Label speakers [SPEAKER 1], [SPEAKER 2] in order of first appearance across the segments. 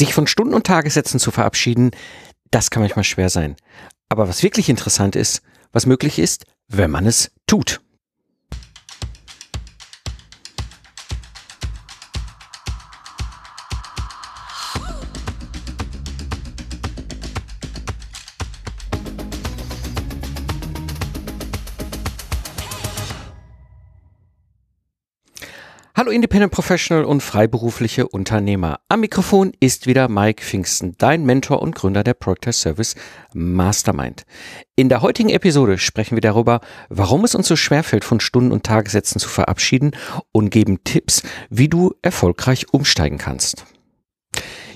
[SPEAKER 1] Sich von Stunden- und Tagessätzen zu verabschieden, das kann manchmal schwer sein. Aber was wirklich interessant ist, was möglich ist, wenn man es tut. Hallo Independent Professional und freiberufliche Unternehmer. Am Mikrofon ist wieder Mike Pfingsten, dein Mentor und Gründer der Project Service Mastermind. In der heutigen Episode sprechen wir darüber, warum es uns so schwerfällt, von Stunden- und Tagessätzen zu verabschieden und geben Tipps, wie du erfolgreich umsteigen kannst.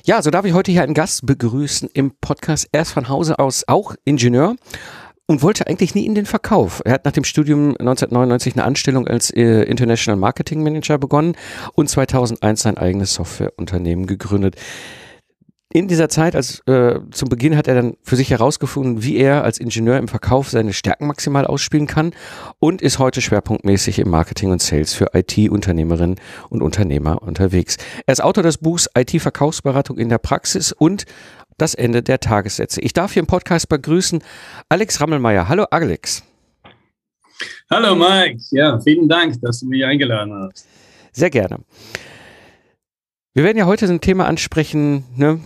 [SPEAKER 1] Ja, so darf ich heute hier einen Gast begrüßen im Podcast. Er ist von Hause aus auch Ingenieur und wollte eigentlich nie in den Verkauf. Er hat nach dem Studium 1999 eine Anstellung als äh, International Marketing Manager begonnen und 2001 sein eigenes Softwareunternehmen gegründet. In dieser Zeit, als äh, zum Beginn hat er dann für sich herausgefunden, wie er als Ingenieur im Verkauf seine Stärken maximal ausspielen kann und ist heute schwerpunktmäßig im Marketing und Sales für IT-Unternehmerinnen und Unternehmer unterwegs. Er ist Autor des Buchs IT-Verkaufsberatung in der Praxis und das Ende der Tagessätze. Ich darf hier im Podcast begrüßen Alex Rammelmeier. Hallo Alex.
[SPEAKER 2] Hallo Mike. Ja, vielen Dank, dass du mich eingeladen hast.
[SPEAKER 1] Sehr gerne. Wir werden ja heute ein Thema ansprechen, ne?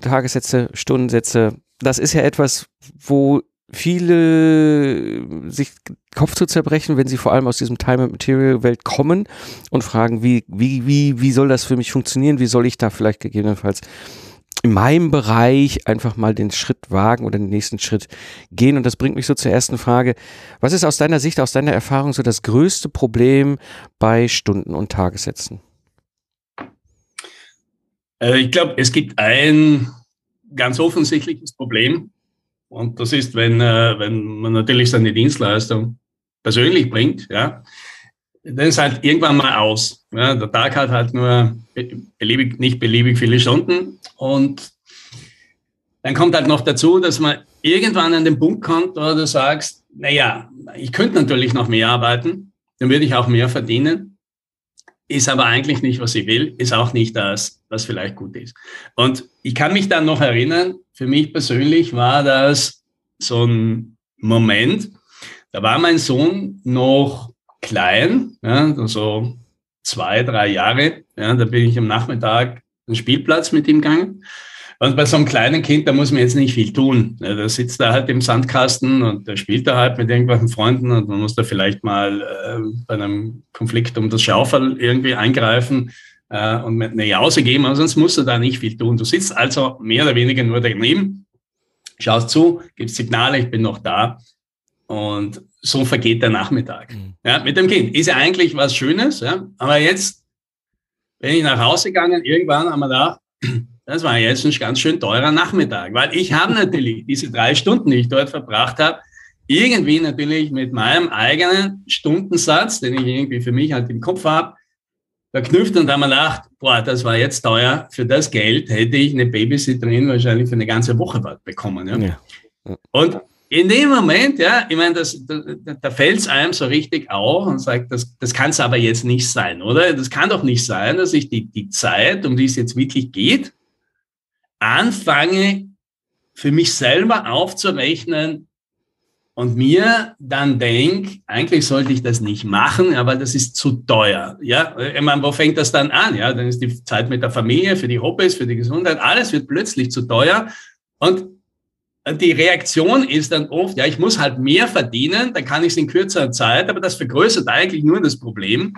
[SPEAKER 1] Tagessätze, Stundensätze. Das ist ja etwas, wo viele sich Kopf zu zerbrechen, wenn sie vor allem aus diesem Time and Material Welt kommen und fragen, wie, wie, wie, wie soll das für mich funktionieren? Wie soll ich da vielleicht gegebenenfalls in meinem Bereich einfach mal den Schritt wagen oder den nächsten Schritt gehen. Und das bringt mich so zur ersten Frage. Was ist aus deiner Sicht, aus deiner Erfahrung so das größte Problem bei Stunden- und Tagessätzen?
[SPEAKER 2] Äh, ich glaube, es gibt ein ganz offensichtliches Problem. Und das ist, wenn, äh, wenn man natürlich seine Dienstleistung persönlich bringt, ja, dann ist halt irgendwann mal aus. Ja, der Tag hat halt nur beliebig, nicht beliebig viele Stunden und dann kommt halt noch dazu, dass man irgendwann an den Punkt kommt, wo du sagst, naja, ich könnte natürlich noch mehr arbeiten, dann würde ich auch mehr verdienen, ist aber eigentlich nicht, was ich will, ist auch nicht das, was vielleicht gut ist. Und ich kann mich dann noch erinnern, für mich persönlich war das so ein Moment, da war mein Sohn noch klein, ja, so zwei, drei Jahre. Ja, da bin ich am Nachmittag den Spielplatz mit ihm gegangen. Und bei so einem kleinen Kind, da muss man jetzt nicht viel tun. Ja, da sitzt er halt im Sandkasten und da spielt er halt mit irgendwelchen Freunden und man muss da vielleicht mal äh, bei einem Konflikt um das Schaufel irgendwie eingreifen äh, und eine Jause geben, aber sonst musst du da nicht viel tun. Du sitzt also mehr oder weniger nur daneben, schaust zu, gibst Signale, ich bin noch da und so vergeht der Nachmittag. Mhm. Ja, mit dem Kind. Ist ja eigentlich was Schönes, ja. Aber jetzt bin ich nach Hause gegangen, irgendwann haben wir gedacht, das war jetzt ein ganz schön teurer Nachmittag, weil ich habe natürlich diese drei Stunden, die ich dort verbracht habe, irgendwie natürlich mit meinem eigenen Stundensatz, den ich irgendwie für mich halt im Kopf habe, verknüpft und haben wir gedacht, boah, das war jetzt teuer. Für das Geld hätte ich eine Babysitterin wahrscheinlich für eine ganze Woche bekommen. Ja? ja. Und in dem Moment, ja, ich meine, das, da, da fällt es einem so richtig auf und sagt, das, das kann es aber jetzt nicht sein, oder? Das kann doch nicht sein, dass ich die, die Zeit, um die es jetzt wirklich geht, anfange, für mich selber aufzurechnen und mir dann denke, eigentlich sollte ich das nicht machen, aber das ist zu teuer. Ja, ich meine, wo fängt das dann an? Ja, dann ist die Zeit mit der Familie, für die Hobbys, für die Gesundheit, alles wird plötzlich zu teuer und die Reaktion ist dann oft, ja, ich muss halt mehr verdienen, dann kann ich es in kürzerer Zeit, aber das vergrößert eigentlich nur das Problem,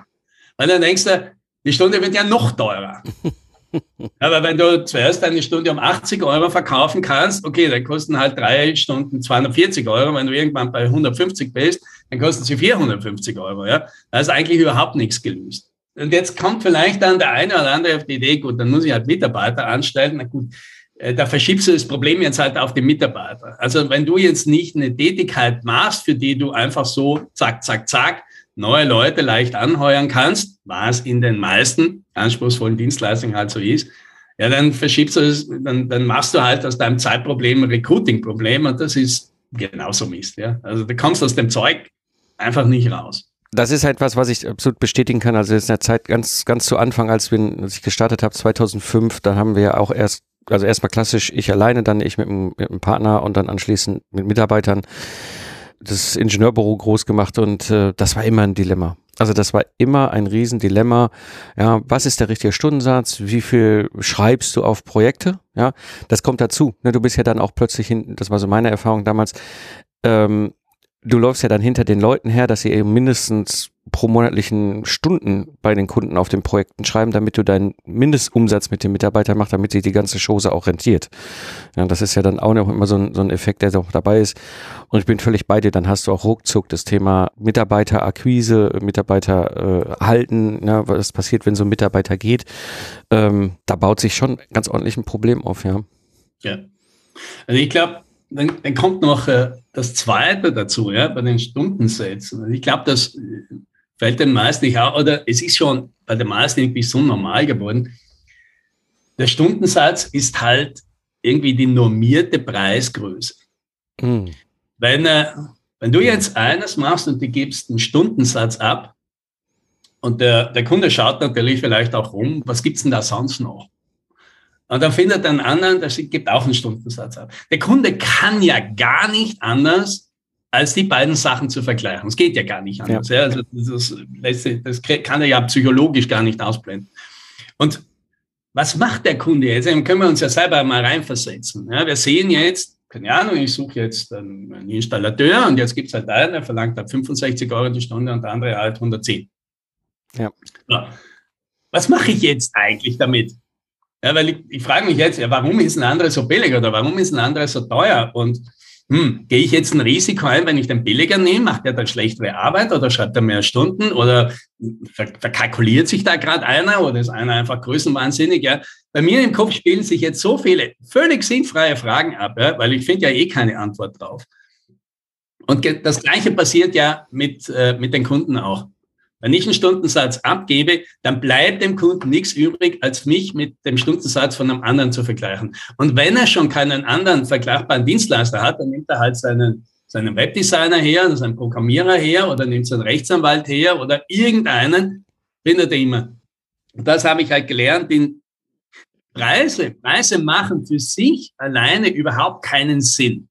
[SPEAKER 2] weil dann denkst du, die Stunde wird ja noch teurer. aber wenn du zuerst eine Stunde um 80 Euro verkaufen kannst, okay, dann kosten halt drei Stunden 240 Euro. Wenn du irgendwann bei 150 bist, dann kosten sie 450 Euro. Ja? Da ist eigentlich überhaupt nichts gelöst. Und jetzt kommt vielleicht dann der eine oder andere auf die Idee, gut, dann muss ich halt Mitarbeiter anstellen. Na gut, da verschiebst du das Problem jetzt halt auf den Mitarbeiter. Also wenn du jetzt nicht eine Tätigkeit machst, für die du einfach so zack, zack, zack neue Leute leicht anheuern kannst, was in den meisten anspruchsvollen Dienstleistungen halt so ist, ja, dann verschiebst du es, dann, dann machst du halt aus deinem Zeitproblem ein Recruiting-Problem und das ist genauso Mist. Ja? Also du kommst aus dem Zeug einfach nicht raus.
[SPEAKER 1] das ist etwas, was ich absolut bestätigen kann. Also in der Zeit ganz, ganz zu Anfang, als, wir, als ich gestartet habe, 2005, da haben wir ja auch erst, also erstmal klassisch ich alleine, dann ich mit einem, mit einem Partner und dann anschließend mit Mitarbeitern das Ingenieurbüro groß gemacht und äh, das war immer ein Dilemma. Also das war immer ein Riesendilemma. Ja, was ist der richtige Stundensatz? Wie viel schreibst du auf Projekte? Ja, das kommt dazu. Ne, du bist ja dann auch plötzlich hin, das war so meine Erfahrung damals, ähm, du läufst ja dann hinter den Leuten her, dass sie eben mindestens pro monatlichen Stunden bei den Kunden auf den Projekten schreiben, damit du deinen Mindestumsatz mit den Mitarbeitern machst, damit sich die ganze Chose auch rentiert. Ja, das ist ja dann auch noch immer so ein, so ein Effekt, der auch dabei ist. Und ich bin völlig bei dir, dann hast du auch ruckzuck das Thema Mitarbeiterakquise, Mitarbeiter äh, halten, ja, was passiert, wenn so ein Mitarbeiter geht. Ähm, da baut sich schon ganz ordentlich ein Problem auf, ja.
[SPEAKER 2] Ja. Also ich glaube, dann, dann kommt noch äh, das Zweite dazu, ja, bei den Stundensätzen. Ich glaube, das fällt den meisten nicht auf, oder es ist schon bei den meisten irgendwie so normal geworden. Der Stundensatz ist halt irgendwie die normierte Preisgröße. Mhm. Wenn, äh, wenn du jetzt eines machst und du gibst einen Stundensatz ab, und der, der Kunde schaut natürlich vielleicht auch rum, was gibt's denn da sonst noch? Und dann findet er einen anderen, der gibt auch einen Stundensatz ab. Der Kunde kann ja gar nicht anders, als die beiden Sachen zu vergleichen. Es geht ja gar nicht anders. Ja. ja. Also das, das, das, kann er ja psychologisch gar nicht ausblenden. Und was macht der Kunde jetzt? Dann können wir uns ja selber mal reinversetzen. Ja, wir sehen jetzt, keine Ahnung, ich suche jetzt einen Installateur und jetzt gibt es halt einen, der verlangt halt 65 Euro die Stunde und der andere halt 110. Ja. So. Was mache ich jetzt eigentlich damit? Ja, weil ich, ich frage mich jetzt, ja, warum ist ein anderer so billig oder warum ist ein anderer so teuer? Und hm, gehe ich jetzt ein Risiko ein, wenn ich den billiger nehme? Macht er dann schlechtere Arbeit oder schreibt er mehr Stunden oder ver verkalkuliert sich da gerade einer oder ist einer einfach größenwahnsinnig? Ja, bei mir im Kopf spielen sich jetzt so viele völlig sinnfreie Fragen ab, ja, weil ich finde ja eh keine Antwort drauf. Und das Gleiche passiert ja mit, äh, mit den Kunden auch. Wenn ich einen Stundensatz abgebe, dann bleibt dem Kunden nichts übrig, als mich mit dem Stundensatz von einem anderen zu vergleichen. Und wenn er schon keinen anderen vergleichbaren Dienstleister hat, dann nimmt er halt seinen, seinen Webdesigner her, seinen Programmierer her oder nimmt seinen Rechtsanwalt her oder irgendeinen, findet er immer. Und das habe ich halt gelernt, in Preise, Preise machen für sich alleine überhaupt keinen Sinn.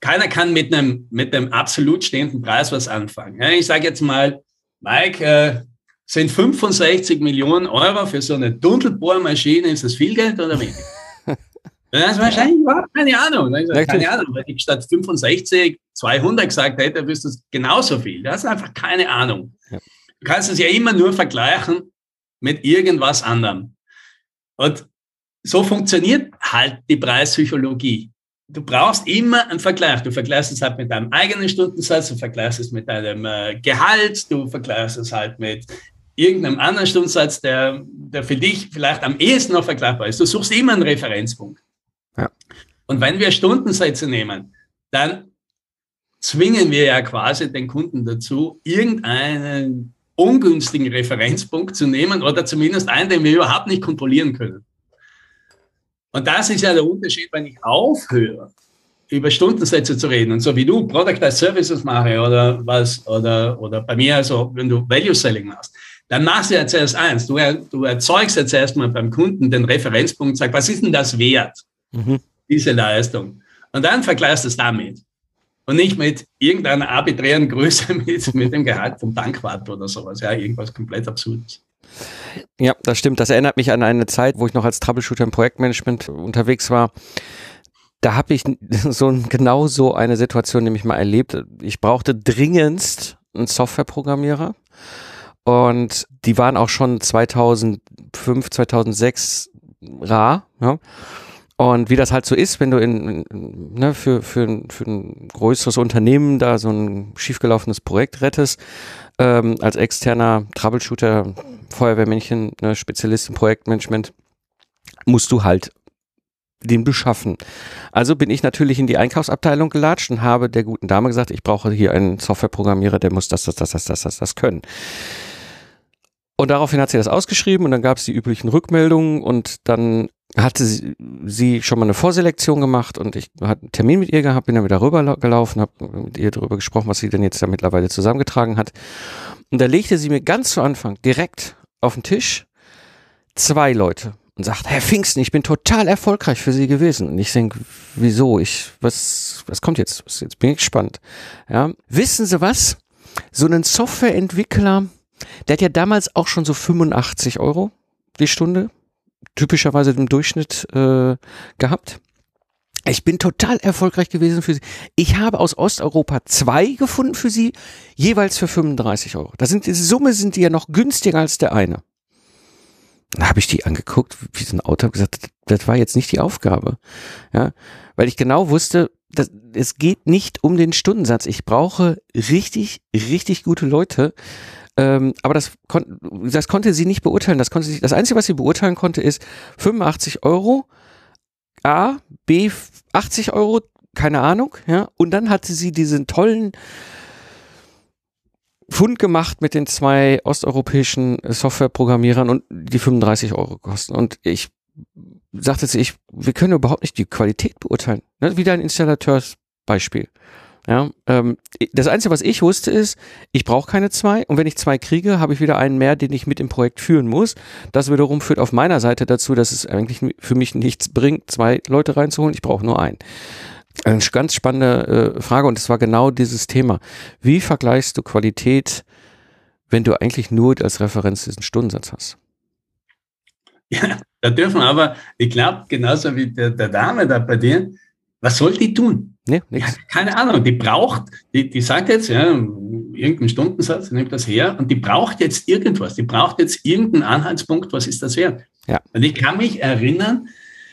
[SPEAKER 2] Keiner kann mit einem, mit einem absolut stehenden Preis was anfangen. Ich sage jetzt mal, Mike, äh, sind 65 Millionen Euro für so eine Dunkelbohrmaschine, ist das viel Geld oder wenig? Das ist wahrscheinlich überhaupt keine Ahnung. Sage, keine Ahnung, wenn ich statt 65 200 gesagt hätte, wüsste das genauso viel. Das ist einfach keine Ahnung. Ja. Du kannst es ja immer nur vergleichen mit irgendwas anderem. Und so funktioniert halt die Preispsychologie du brauchst immer einen Vergleich. Du vergleichst es halt mit deinem eigenen Stundensatz, du vergleichst es mit deinem äh, Gehalt, du vergleichst es halt mit irgendeinem anderen Stundensatz, der, der für dich vielleicht am ehesten noch vergleichbar ist. Du suchst immer einen Referenzpunkt. Ja. Und wenn wir Stundensätze nehmen, dann zwingen wir ja quasi den Kunden dazu, irgendeinen ungünstigen Referenzpunkt zu nehmen oder zumindest einen, den wir überhaupt nicht kontrollieren können. Und das ist ja der Unterschied, wenn ich aufhöre, über Stundensätze zu reden und so wie du Product as Services mache oder was, oder, oder bei mir, also wenn du Value Selling machst, dann machst du ja zuerst eins. Du, du erzeugst jetzt erstmal beim Kunden den Referenzpunkt, sag, was ist denn das wert, mhm. diese Leistung? Und dann vergleichst du es damit. Und nicht mit irgendeiner arbiträren Größe mit, mit dem Gehalt vom Tankwart oder sowas. Ja, irgendwas komplett Absurdes.
[SPEAKER 1] Ja, das stimmt. Das erinnert mich an eine Zeit, wo ich noch als Troubleshooter im Projektmanagement unterwegs war. Da habe ich so genau so eine Situation nämlich mal erlebt. Ich brauchte dringendst einen Softwareprogrammierer. Und die waren auch schon 2005, 2006 rar. Ja. Und wie das halt so ist, wenn du in, ne, für, für, für ein größeres Unternehmen da so ein schiefgelaufenes Projekt rettest, ähm, als externer Troubleshooter, Feuerwehrmännchen, ne, Spezialist im Projektmanagement, musst du halt den beschaffen. Also bin ich natürlich in die Einkaufsabteilung gelatscht und habe der guten Dame gesagt, ich brauche hier einen Softwareprogrammierer, der muss das, das, das, das, das, das, das können. Und daraufhin hat sie das ausgeschrieben und dann gab es die üblichen Rückmeldungen und dann hatte sie, sie schon mal eine Vorselektion gemacht und ich hatte einen Termin mit ihr gehabt, bin dann wieder rüber gelaufen, habe mit ihr darüber gesprochen, was sie denn jetzt da mittlerweile zusammengetragen hat. Und da legte sie mir ganz zu Anfang direkt auf den Tisch zwei Leute und sagt, Herr Pfingsten, ich bin total erfolgreich für Sie gewesen. Und ich denke, wieso? Ich, was, was kommt jetzt? Jetzt bin ich gespannt. Ja. Wissen Sie was? So ein Softwareentwickler, der hat ja damals auch schon so 85 Euro die Stunde, typischerweise im Durchschnitt äh, gehabt. Ich bin total erfolgreich gewesen für sie. Ich habe aus Osteuropa zwei gefunden für sie, jeweils für 35 Euro. Da sind die Summe sind die ja noch günstiger als der eine. Dann habe ich die angeguckt, wie so ein Auto, gesagt, das, das war jetzt nicht die Aufgabe. Ja, weil ich genau wusste, das, es geht nicht um den Stundensatz. Ich brauche richtig, richtig gute Leute. Ähm, aber das, kon das konnte sie nicht beurteilen. Das, konnte sie, das Einzige, was sie beurteilen konnte, ist 85 Euro A, B 80 Euro, keine Ahnung, ja. Und dann hatte sie diesen tollen Fund gemacht mit den zwei osteuropäischen Softwareprogrammierern und die 35 Euro kosten. Und ich sagte sie, ich, wir können überhaupt nicht die Qualität beurteilen. Ne? Wieder ein Installateursbeispiel. Ja, ähm, das Einzige, was ich wusste, ist, ich brauche keine zwei und wenn ich zwei kriege, habe ich wieder einen mehr, den ich mit im Projekt führen muss. Das wiederum führt auf meiner Seite dazu, dass es eigentlich für mich nichts bringt, zwei Leute reinzuholen. Ich brauche nur einen. Eine ganz spannende äh, Frage und es war genau dieses Thema. Wie vergleichst du Qualität, wenn du eigentlich nur als Referenz diesen Stundensatz hast?
[SPEAKER 2] Ja, da dürfen aber, ich glaube, genauso wie der, der Dame da bei dir, was soll die tun? Nee, ja, keine Ahnung, die braucht, die, die sagt jetzt, ja, irgendeinen Stundensatz, nimmt das her und die braucht jetzt irgendwas, die braucht jetzt irgendeinen Anhaltspunkt, was ist das wert? Ja. Und ich kann mich erinnern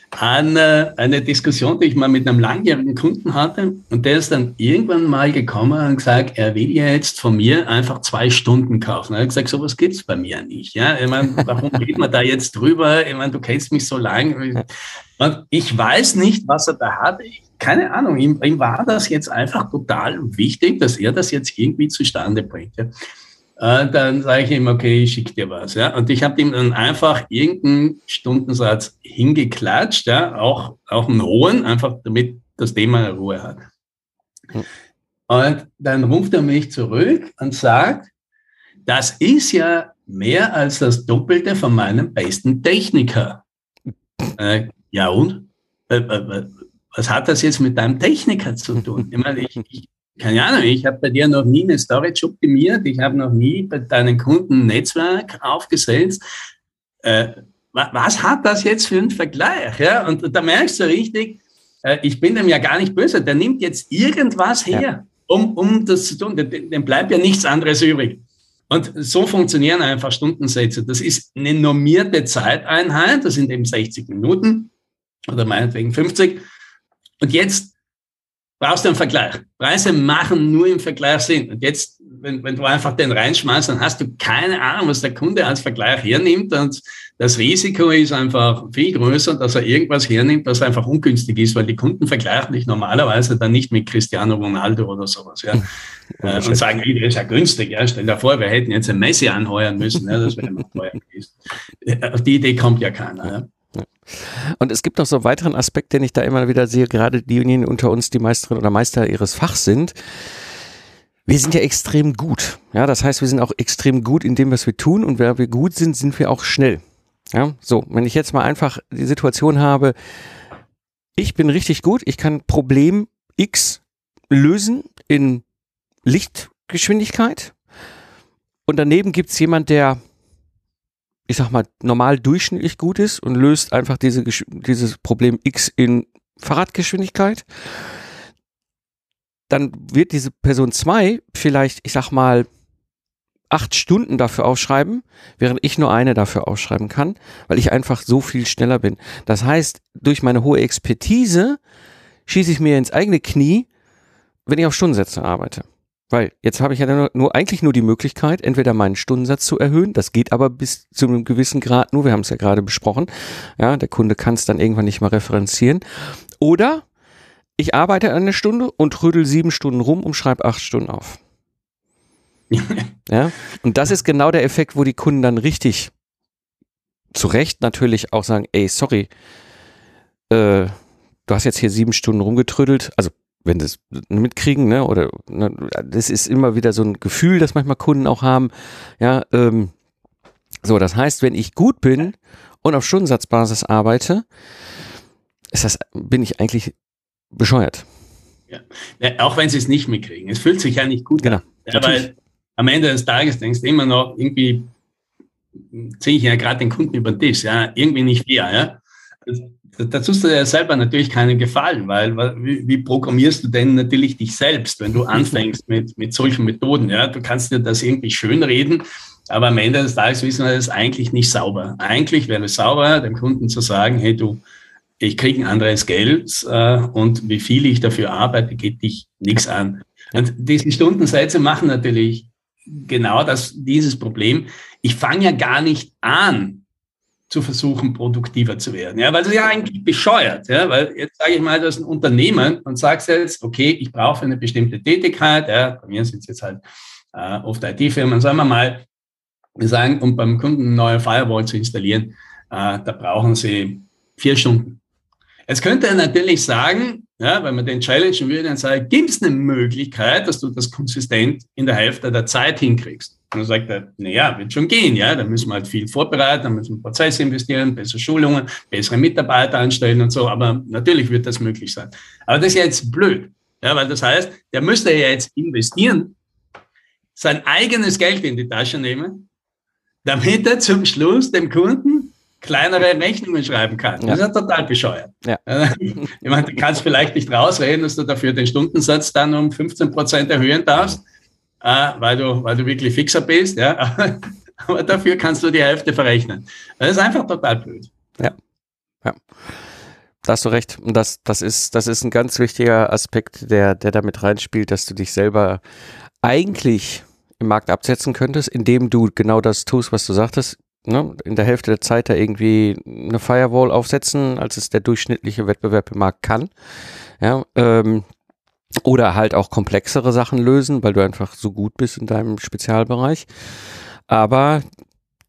[SPEAKER 2] an äh, eine Diskussion, die ich mal mit einem langjährigen Kunden hatte und der ist dann irgendwann mal gekommen und gesagt, er will jetzt von mir einfach zwei Stunden kaufen. Er hat gesagt, sowas gibt's bei mir nicht. Ja, ich meine, warum reden wir da jetzt drüber? Ich meine, du kennst mich so lange. Und ich weiß nicht, was er da hat. Ich keine Ahnung, ihm, ihm, war das jetzt einfach total wichtig, dass er das jetzt irgendwie zustande bringt. Ja. Äh, dann sage ich ihm, okay, ich schicke dir was. Ja. Und ich habe ihm dann einfach irgendeinen Stundensatz hingeklatscht, ja, auch, auch einen hohen, einfach damit das Thema Ruhe hat. Hm. Und dann ruft er mich zurück und sagt, das ist ja mehr als das Doppelte von meinem besten Techniker. Äh, ja und? Äh, äh, äh was hat das jetzt mit deinem Techniker zu tun? Ich meine, ich, ich keine Ahnung, ich habe bei dir noch nie eine Storage optimiert, ich habe noch nie bei deinen Kunden ein Netzwerk aufgesetzt. Äh, was hat das jetzt für einen Vergleich? Ja? Und da merkst du richtig, äh, ich bin dem ja gar nicht böse, der nimmt jetzt irgendwas her, ja. um, um das zu tun. Dem bleibt ja nichts anderes übrig. Und so funktionieren einfach Stundensätze. Das ist eine normierte Zeiteinheit, das sind eben 60 Minuten oder meinetwegen 50. Und jetzt brauchst du einen Vergleich. Preise machen nur im Vergleich Sinn. Und jetzt, wenn, wenn du einfach den reinschmeißt, dann hast du keine Ahnung, was der Kunde als Vergleich hernimmt. Und das Risiko ist einfach viel größer, dass er irgendwas hernimmt, was einfach ungünstig ist, weil die Kunden vergleichen dich normalerweise dann nicht mit Cristiano Ronaldo oder sowas. Ja. ja äh, und sagen, hey, der ist ja günstig. Ja. Stell dir vor, wir hätten jetzt ein Messi anheuern müssen. Ja, das wäre immer teuer gewesen. Auf die Idee kommt ja keiner. Ja.
[SPEAKER 1] Und es gibt noch so einen weiteren Aspekt, den ich da immer wieder sehe, gerade diejenigen unter uns, die Meisterin oder Meister ihres Fachs sind. Wir sind ja extrem gut. Ja, das heißt, wir sind auch extrem gut in dem, was wir tun. Und wenn wir gut sind, sind wir auch schnell. Ja, so. Wenn ich jetzt mal einfach die Situation habe, ich bin richtig gut, ich kann Problem X lösen in Lichtgeschwindigkeit. Und daneben gibt's jemand, der ich sag mal, normal durchschnittlich gut ist und löst einfach diese, dieses Problem X in Fahrradgeschwindigkeit, dann wird diese Person 2 vielleicht, ich sag mal, acht Stunden dafür aufschreiben, während ich nur eine dafür aufschreiben kann, weil ich einfach so viel schneller bin. Das heißt, durch meine hohe Expertise schieße ich mir ins eigene Knie, wenn ich auf Stundensätze arbeite. Weil jetzt habe ich ja nur, nur, eigentlich nur die Möglichkeit, entweder meinen Stundensatz zu erhöhen, das geht aber bis zu einem gewissen Grad nur, wir haben es ja gerade besprochen, ja, der Kunde kann es dann irgendwann nicht mehr referenzieren. Oder ich arbeite eine Stunde und trödel sieben Stunden rum und schreibe acht Stunden auf. ja, und das ist genau der Effekt, wo die Kunden dann richtig zu Recht natürlich auch sagen, ey, sorry, äh, du hast jetzt hier sieben Stunden rumgetrödelt, also wenn sie es mitkriegen, ne, oder ne, das ist immer wieder so ein Gefühl, das manchmal Kunden auch haben. Ja, ähm, so, das heißt, wenn ich gut bin und auf Stundensatzbasis arbeite, ist das, bin ich eigentlich bescheuert.
[SPEAKER 2] Ja. ja auch wenn sie es nicht mitkriegen. Es fühlt sich ja nicht gut
[SPEAKER 1] genau.
[SPEAKER 2] an. Ja, weil am Ende des Tages denkst du immer noch, irgendwie ziehe ich ja gerade den Kunden über den Tisch, ja, irgendwie nicht fair, ja. Da tust du dir selber natürlich keinen Gefallen, weil wie, wie, programmierst du denn natürlich dich selbst, wenn du anfängst mit, mit solchen Methoden? Ja, du kannst dir das irgendwie schönreden, aber am Ende des Tages wissen wir, das ist eigentlich nicht sauber. Eigentlich wäre es sauber, dem Kunden zu sagen, hey du, ich kriege ein anderes Geld äh, und wie viel ich dafür arbeite, geht dich nichts an. Und diese Stundensätze machen natürlich genau das, dieses Problem. Ich fange ja gar nicht an, zu versuchen, produktiver zu werden. Ja, weil das ist ja eigentlich bescheuert. Ja, weil jetzt sage ich mal, das ist ein Unternehmen und sagst jetzt, okay, ich brauche eine bestimmte Tätigkeit. Ja, bei mir sind es jetzt halt äh, oft IT-Firmen, sagen wir mal, wir sagen, um beim Kunden eine neue Firewall zu installieren, äh, da brauchen sie vier Stunden. Jetzt könnte er natürlich sagen, ja, wenn man den challengen würde, dann sagen, gibt es eine Möglichkeit, dass du das konsistent in der Hälfte der Zeit hinkriegst? Und dann sagt er, naja, wird schon gehen, ja, da müssen wir halt viel vorbereiten, da müssen wir Prozesse investieren, bessere Schulungen, bessere Mitarbeiter anstellen und so, aber natürlich wird das möglich sein. Aber das ist ja jetzt blöd, ja, weil das heißt, der müsste ja jetzt investieren, sein eigenes Geld in die Tasche nehmen, damit er zum Schluss dem Kunden kleinere Rechnungen schreiben kann. Ja. Das ist ja total bescheuert. Ja. Ich meine, du kannst vielleicht nicht rausreden, dass du dafür den Stundensatz dann um 15 Prozent erhöhen darfst, weil, du, weil du wirklich fixer bist. Ja? Aber dafür kannst du die Hälfte verrechnen. Das ist einfach total blöd.
[SPEAKER 1] Ja. ja. Da hast du recht. Und das, das, ist, das ist ein ganz wichtiger Aspekt, der, der damit reinspielt, dass du dich selber eigentlich im Markt absetzen könntest, indem du genau das tust, was du sagtest ne, in der Hälfte der Zeit da irgendwie eine Firewall aufsetzen, als es der durchschnittliche Wettbewerb im Markt kann. Ja, ähm, oder halt auch komplexere Sachen lösen, weil du einfach so gut bist in deinem Spezialbereich. Aber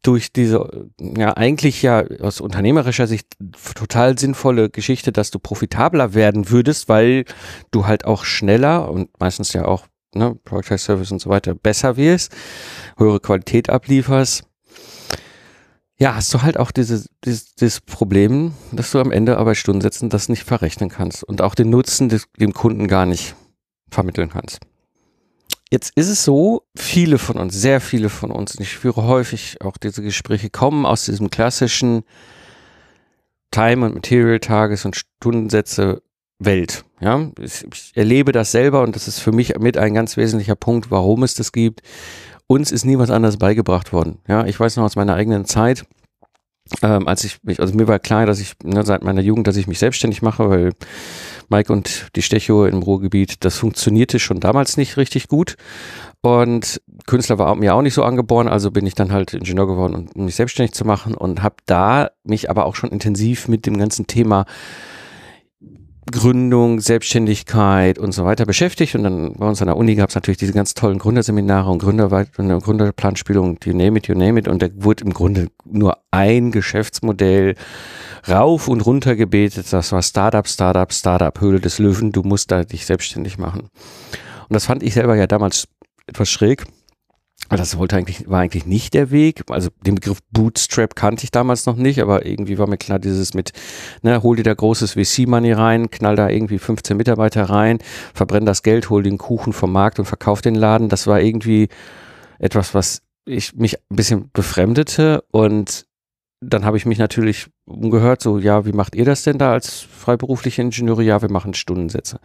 [SPEAKER 1] durch diese, ja, eigentlich ja aus unternehmerischer Sicht total sinnvolle Geschichte, dass du profitabler werden würdest, weil du halt auch schneller und meistens ja auch, ne, Product Service und so weiter besser wirst, höhere Qualität ablieferst, ja, hast du halt auch dieses, dieses, dieses Problem, dass du am Ende Arbeitsstunden das nicht verrechnen kannst und auch den Nutzen des, dem Kunden gar nicht vermitteln kannst. Jetzt ist es so, viele von uns, sehr viele von uns, und ich führe häufig auch diese Gespräche, kommen aus diesem klassischen Time- und Material-Tages- und Stundensätze Welt. Ja, ich, ich erlebe das selber und das ist für mich mit ein ganz wesentlicher Punkt, warum es das gibt uns ist nie was anderes beigebracht worden. Ja, ich weiß noch aus meiner eigenen Zeit, ähm, als ich mich, also mir war klar, dass ich ne, seit meiner Jugend, dass ich mich selbstständig mache, weil Mike und die Stecho im Ruhrgebiet, das funktionierte schon damals nicht richtig gut. Und Künstler war mir auch nicht so angeboren, also bin ich dann halt Ingenieur geworden, um mich selbstständig zu machen und habe da mich aber auch schon intensiv mit dem ganzen Thema Gründung, Selbstständigkeit und so weiter beschäftigt. Und dann bei uns an der Uni gab es natürlich diese ganz tollen Gründerseminare und Gründer und Gründerplanspielung, you name it, you name it. Und da wurde im Grunde nur ein Geschäftsmodell rauf und runter gebetet. Das war Startup, Startup, Startup, Höhle des Löwen. Du musst da dich selbstständig machen. Und das fand ich selber ja damals etwas schräg. Das wollte eigentlich, war eigentlich nicht der Weg. Also den Begriff Bootstrap kannte ich damals noch nicht, aber irgendwie war mir klar, dieses mit, ne, hol dir da großes VC-Money rein, knall da irgendwie 15 Mitarbeiter rein, verbrenn das Geld, hol den Kuchen vom Markt und verkauf den Laden. Das war irgendwie etwas, was ich mich ein bisschen befremdete und dann habe ich mich natürlich umgehört, so, ja, wie macht ihr das denn da als freiberufliche Ingenieure? Ja, wir machen Stundensätze.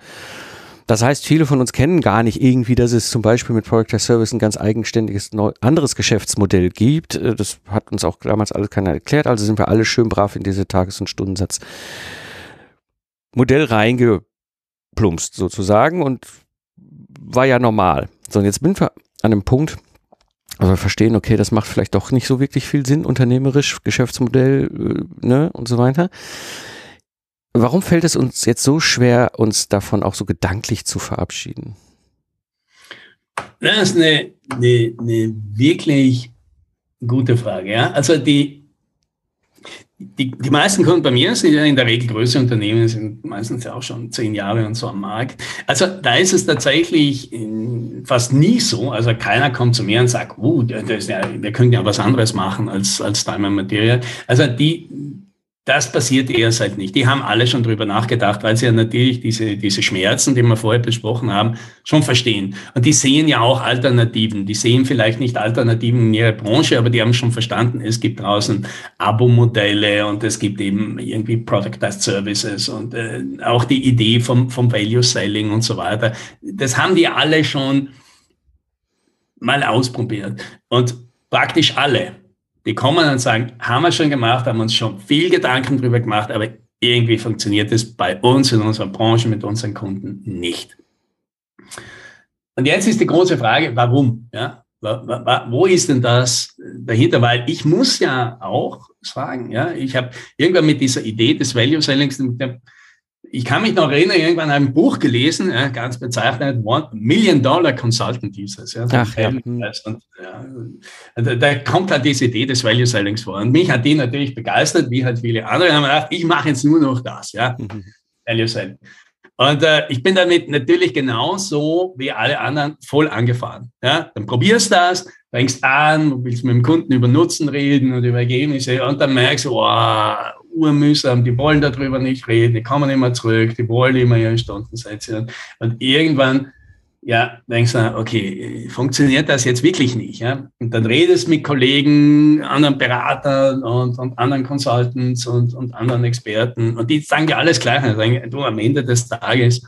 [SPEAKER 1] Das heißt, viele von uns kennen gar nicht irgendwie, dass es zum Beispiel mit Product as Service ein ganz eigenständiges anderes Geschäftsmodell gibt. Äh, das hat uns auch damals alles keiner erklärt. Also sind wir alle schön brav in diese Tages- und Stundensatz Modell reingeplumpst sozusagen und war ja normal. So, und jetzt sind wir an einem Punkt, also wir verstehen, okay, das macht vielleicht doch nicht so wirklich viel Sinn, unternehmerisch, Geschäftsmodell, äh, ne, und so weiter. Warum fällt es uns jetzt so schwer, uns davon auch so gedanklich zu verabschieden?
[SPEAKER 2] Das ist eine, eine, eine wirklich gute Frage. Ja? Also die, die, die meisten Kunden bei mir sind ja in der Regel größere Unternehmen, sind meistens ja auch schon zehn Jahre und so am Markt. Also da ist es tatsächlich fast nie so. Also keiner kommt zu mir und sagt, uh, das ja, wir können ja was anderes machen als, als Time Material. Also die, das passiert eher seit nicht. Die haben alle schon drüber nachgedacht, weil sie ja natürlich diese, diese Schmerzen, die wir vorher besprochen haben, schon verstehen. Und die sehen ja auch Alternativen. Die sehen vielleicht nicht Alternativen in ihrer Branche, aber die haben schon verstanden, es gibt draußen Abo-Modelle und es gibt eben irgendwie Productized Services und äh, auch die Idee vom, vom Value Selling und so weiter. Das haben die alle schon mal ausprobiert. Und praktisch alle die kommen und sagen, haben wir schon gemacht, haben uns schon viel Gedanken darüber gemacht, aber irgendwie funktioniert es bei uns in unserer Branche mit unseren Kunden nicht. Und jetzt ist die große Frage, warum? Ja? Wo ist denn das dahinter? Weil ich muss ja auch sagen, ja, ich habe irgendwann mit dieser Idee des Value Sellings, mit dem ich kann mich noch erinnern, irgendwann ein Buch gelesen, ja, ganz bezeichnet, One Million Dollar Consultant hieß es. Ja, Ach, ja. Und, ja, da, da, kommt halt diese Idee des Value Sellings vor. Und mich hat die natürlich begeistert, wie halt viele andere. haben gedacht, ich mache jetzt nur noch das, ja, mhm. Value Selling. Und äh, ich bin damit natürlich genauso wie alle anderen voll angefahren. Ja? Dann probierst das, fängst an, willst mit dem Kunden über Nutzen reden und über Ergebnisse und dann merkst du, oh, urmühsam, die wollen darüber nicht reden, die kommen immer zurück, die wollen immer ihre Stundensätze. Und irgendwann, ja, denkst du, okay, funktioniert das jetzt wirklich nicht? Ja? Und dann redest mit Kollegen, anderen Beratern und, und anderen Consultants und, und anderen Experten und die sagen dir alles gleich. Du, am Ende des Tages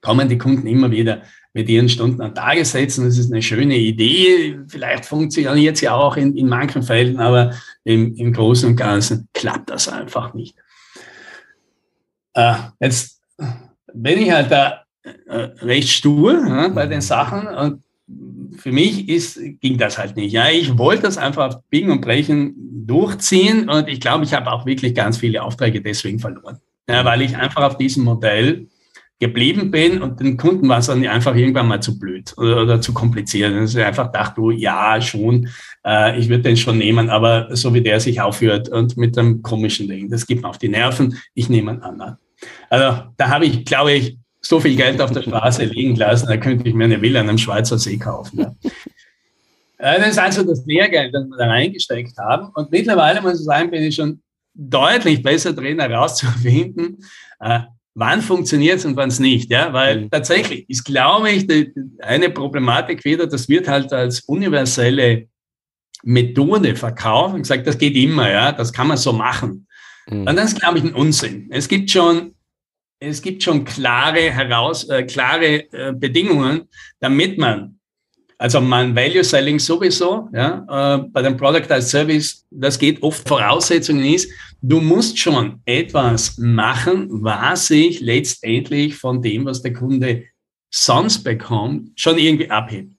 [SPEAKER 2] kommen die Kunden immer wieder mit ihren Stunden an Tagessätzen. Das ist eine schöne Idee. Vielleicht funktioniert sie auch in, in manchen Fällen, aber im, im Großen und Ganzen klappt das einfach nicht. Äh, jetzt bin ich halt da äh, recht stur ja, bei den Sachen und für mich ist, ging das halt nicht. Ja, ich wollte das einfach Biegen und Brechen durchziehen und ich glaube, ich habe auch wirklich ganz viele Aufträge deswegen verloren. Ja, weil ich einfach auf diesem Modell geblieben bin und den Kunden war es dann einfach irgendwann mal zu blöd oder, oder zu kompliziert. Und sie einfach dachte, du, ja, schon, äh, ich würde den schon nehmen, aber so wie der sich aufhört und mit einem komischen Ding, das gibt mir auf die Nerven, ich nehme einen anderen. Also da habe ich, glaube ich, so viel Geld auf der Straße liegen lassen, da könnte ich mir eine Villa an einem Schweizer See kaufen. Ja. Äh, das ist also das Lehrgeld, das wir da reingesteckt haben. Und mittlerweile muss ich sagen, bin ich schon deutlich besser drin herauszufinden, äh, wann funktioniert es und wann es nicht. Ja? Weil mhm. tatsächlich ist, glaube ich, die, eine Problematik wieder, das wird halt als universelle Methode verkauft und gesagt, das geht immer, ja, das kann man so machen. Mhm. Und das ist, glaube ich, ein Unsinn. Es gibt schon, es gibt schon klare, heraus, äh, klare äh, Bedingungen, damit man also man Value Selling sowieso, ja, äh, bei dem Product as Service, das geht oft Voraussetzungen ist, du musst schon etwas machen, was sich letztendlich von dem, was der Kunde sonst bekommt, schon irgendwie abhebt.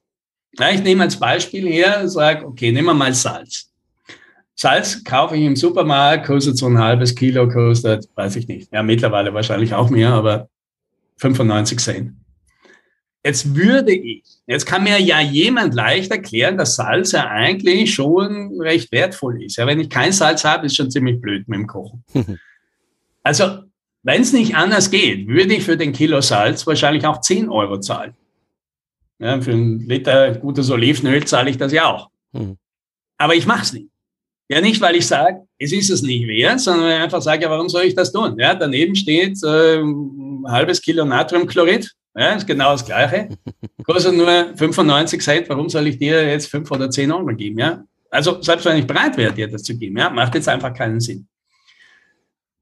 [SPEAKER 2] Ja, ich nehme als Beispiel her, sage, okay, nehmen wir mal Salz. Salz kaufe ich im Supermarkt, kostet so ein halbes Kilo, kostet, weiß ich nicht, ja, mittlerweile wahrscheinlich auch mehr, aber 95 Cent. Jetzt würde ich, jetzt kann mir ja jemand leicht erklären, dass Salz ja eigentlich schon recht wertvoll ist. Ja, wenn ich kein Salz habe, ist schon ziemlich blöd mit dem Kochen. also, wenn es nicht anders geht, würde ich für den Kilo Salz wahrscheinlich auch 10 Euro zahlen. Ja, für einen Liter gutes Olivenöl zahle ich das ja auch. Hm. Aber ich mache es nicht. Ja, nicht, weil ich sage, es ist es nicht wert, sondern weil ich einfach sage, ja, warum soll ich das tun? Ja, daneben steht äh, ein halbes Kilo Natriumchlorid ja, ist genau das Gleiche. Kostet nur 95 Cent. Warum soll ich dir jetzt 5 oder 10 Euro geben? Ja? Also, selbst wenn ich bereit wäre, dir das zu geben, ja, macht jetzt einfach keinen Sinn.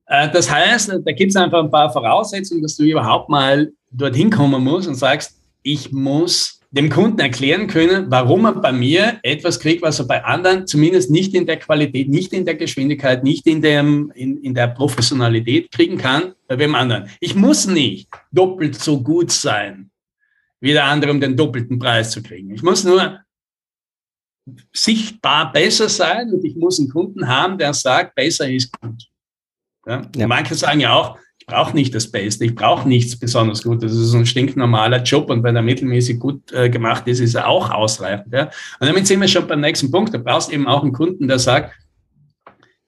[SPEAKER 2] Äh, das heißt, da gibt es einfach ein paar Voraussetzungen, dass du überhaupt mal dorthin kommen musst und sagst, ich muss dem Kunden erklären können, warum er bei mir etwas kriegt, was er bei anderen zumindest nicht in der Qualität, nicht in der Geschwindigkeit, nicht in, dem, in, in der Professionalität kriegen kann, bei wem anderen. Ich muss nicht doppelt so gut sein, wie der andere, um den doppelten Preis zu kriegen. Ich muss nur sichtbar besser sein und ich muss einen Kunden haben, der sagt, besser ist gut. Ja? Ja. Manche sagen ja auch, brauche nicht das Beste, ich brauche nichts besonders Gutes. Das ist ein stinknormaler Job und wenn er mittelmäßig gut äh, gemacht ist, ist er auch ausreichend. Ja? Und damit sind wir schon beim nächsten Punkt. Du brauchst eben auch einen Kunden, der sagt,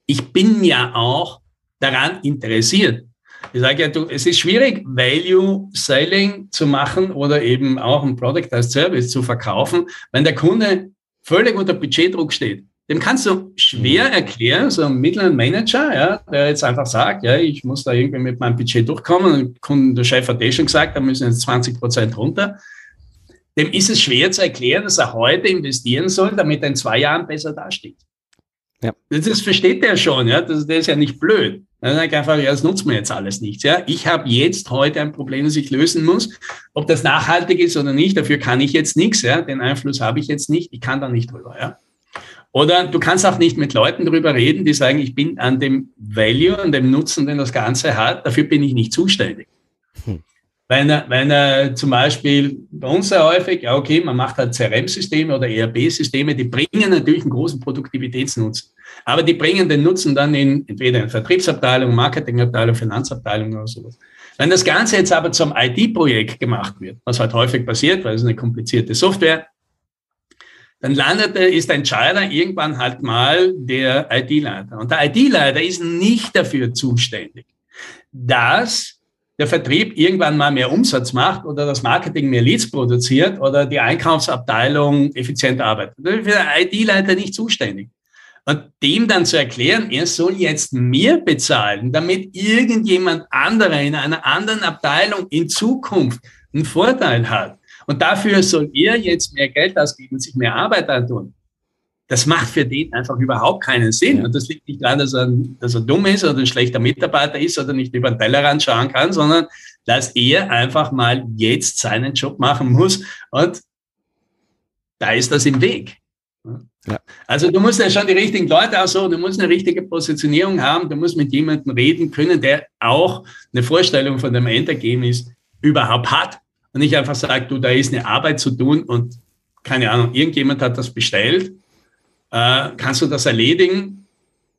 [SPEAKER 2] ich bin ja auch daran interessiert. Ich sage ja, du, es ist schwierig, Value Selling zu machen oder eben auch ein Product as Service zu verkaufen, wenn der Kunde völlig unter Budgetdruck steht. Dem kannst du schwer mhm. erklären, so ein mittleren Manager, ja, der jetzt einfach sagt, ja, ich muss da irgendwie mit meinem Budget durchkommen und der Chef hat eh schon gesagt, da müssen jetzt 20 Prozent runter. Dem ist es schwer zu erklären, dass er heute investieren soll, damit er in zwei Jahren besser dasteht. Ja. Das versteht der schon, ja. Das, der ist ja nicht blöd. Dann sage ich einfach, ja, das nutzt mir jetzt alles nichts. Ja. Ich habe jetzt heute ein Problem, das ich lösen muss. Ob das nachhaltig ist oder nicht, dafür kann ich jetzt nichts. Ja. Den Einfluss habe ich jetzt nicht. Ich kann da nicht drüber. Ja. Oder du kannst auch nicht mit Leuten drüber reden, die sagen, ich bin an dem Value, an dem Nutzen, den das Ganze hat, dafür bin ich nicht zuständig. Hm. Wenn er, wenn er zum Beispiel bei uns sehr häufig, ja, okay, man macht halt CRM-Systeme oder ERP-Systeme, die bringen natürlich einen großen Produktivitätsnutzen. Aber die bringen den Nutzen dann in entweder in Vertriebsabteilung, Marketingabteilung, Finanzabteilung oder sowas. Wenn das Ganze jetzt aber zum IT-Projekt gemacht wird, was halt häufig passiert, weil es eine komplizierte Software, dann landet, ist der Entscheider irgendwann halt mal der IT-Leiter. Und der IT-Leiter ist nicht dafür zuständig, dass der Vertrieb irgendwann mal mehr Umsatz macht oder das Marketing mehr Leads produziert oder die Einkaufsabteilung effizient arbeitet. Das ist den IT-Leiter nicht zuständig. Und dem dann zu erklären, er soll jetzt mehr bezahlen, damit irgendjemand anderer in einer anderen Abteilung in Zukunft einen Vorteil hat. Und dafür soll er jetzt mehr Geld ausgeben und sich mehr Arbeit antun. Das macht für den einfach überhaupt keinen Sinn. Und das liegt nicht daran, dass er, dass er dumm ist oder ein schlechter Mitarbeiter ist oder nicht über den Tellerrand schauen kann, sondern dass er einfach mal jetzt seinen Job machen muss. Und da ist das im Weg. Ja. Also du musst ja schon die richtigen Leute so, du musst eine richtige Positionierung haben, du musst mit jemandem reden können, der auch eine Vorstellung von dem Endergebnis überhaupt hat und nicht einfach sagt, du, da ist eine Arbeit zu tun und keine Ahnung, irgendjemand hat das bestellt äh, kannst du das erledigen?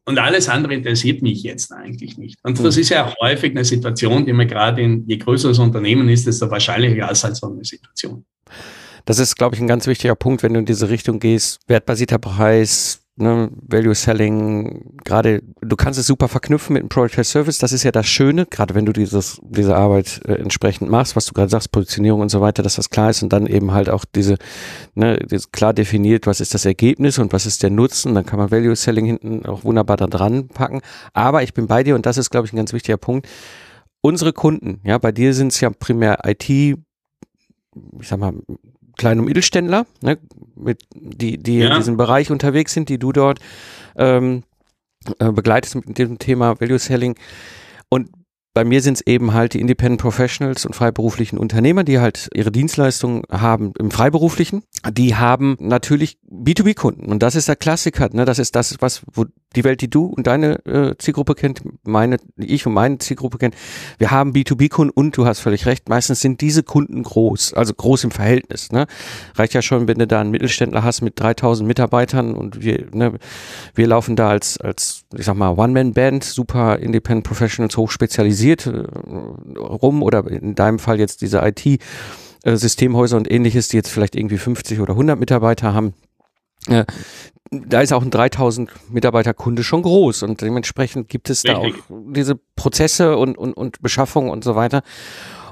[SPEAKER 2] Und alles andere interessiert mich jetzt eigentlich nicht. Und das hm. ist ja häufig eine Situation, die man gerade in, je größer das Unternehmen ist, desto wahrscheinlicher ist halt so eine Situation.
[SPEAKER 1] Das ist, glaube ich, ein ganz wichtiger Punkt, wenn du in diese Richtung gehst. Wertbasierter Preis, ne, Value Selling, gerade, du kannst es super verknüpfen mit einem Product as Service, das ist ja das Schöne, gerade wenn du dieses, diese Arbeit äh, entsprechend machst, was du gerade sagst, Positionierung und so weiter, dass das klar ist und dann eben halt auch diese, ne, klar definiert, was ist das Ergebnis und was ist der Nutzen, dann kann man Value Selling hinten auch wunderbar da dran packen, aber ich bin bei dir und das ist, glaube ich, ein ganz wichtiger Punkt, unsere Kunden, ja, bei dir sind es ja primär IT, ich sag mal, kleine Mittelständler, ne, mit, die, die ja. in diesem Bereich unterwegs sind, die du dort ähm, äh, begleitest mit dem Thema Value Selling. Und bei mir sind es eben halt die Independent Professionals und freiberuflichen Unternehmer, die halt ihre Dienstleistungen haben im Freiberuflichen. Die haben natürlich B2B-Kunden und das ist der Klassiker. Ne? Das ist das, was wo die Welt, die du und deine äh, Zielgruppe kennt, meine, ich und meine Zielgruppe kennt. Wir haben B2B-Kunden und du hast völlig recht. Meistens sind diese Kunden groß, also groß im Verhältnis. Ne? Reicht ja schon, wenn du da einen Mittelständler hast mit 3000 Mitarbeitern und wir, ne, wir laufen da als als ich sag mal One-Man-Band, super Independent Professionals hochspezialisiert spezialisiert äh, rum oder in deinem Fall jetzt diese IT äh, Systemhäuser und ähnliches, die jetzt vielleicht irgendwie 50 oder 100 Mitarbeiter haben. Äh, da ist auch ein 3000 Mitarbeiter Kunde schon groß und dementsprechend gibt es Richtig. da auch diese Prozesse und, und, und Beschaffung und so weiter.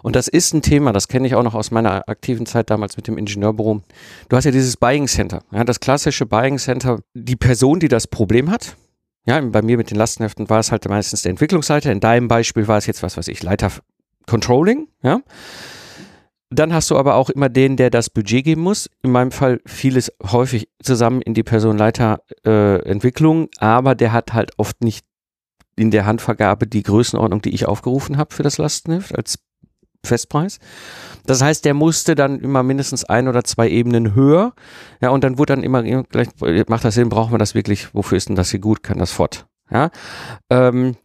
[SPEAKER 1] Und das ist ein Thema, das kenne ich auch noch aus meiner aktiven Zeit damals mit dem Ingenieurbüro. Du hast ja dieses Buying Center, ja, das klassische Buying Center. Die Person, die das Problem hat, ja, bei mir mit den Lastenheften war es halt meistens der Entwicklungsleiter. In deinem Beispiel war es jetzt was, was ich, Leiter Controlling, ja. Dann hast du aber auch immer den, der das Budget geben muss. In meinem Fall fiel es häufig zusammen in die Personenleiter äh, Entwicklung, aber der hat halt oft nicht in der Handvergabe die Größenordnung, die ich aufgerufen habe für das Lastenheft als Festpreis. Das heißt, der musste dann immer mindestens ein oder zwei Ebenen höher. Ja, und dann wurde dann immer, gleich, macht das Sinn, brauchen wir das wirklich, wofür ist denn das hier gut, kann das fort? Ja, ähm,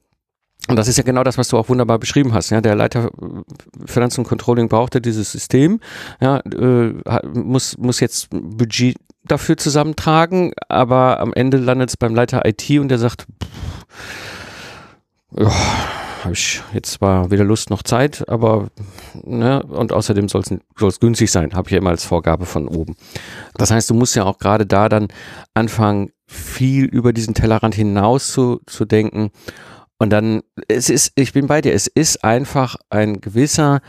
[SPEAKER 1] und das ist ja genau das, was du auch wunderbar beschrieben hast. Ja, der Leiter Finanz und Controlling brauchte dieses System, ja, äh, muss, muss jetzt Budget dafür zusammentragen, aber am Ende landet es beim Leiter IT und der sagt, pff, habe ich jetzt zwar weder Lust noch Zeit, aber ne, und außerdem soll es günstig sein, habe ich ja immer als Vorgabe von oben. Das heißt, du musst ja auch gerade da dann anfangen, viel über diesen Tellerrand hinaus zu, zu denken. Und dann, es ist, ich bin bei dir, es ist einfach ein gewisser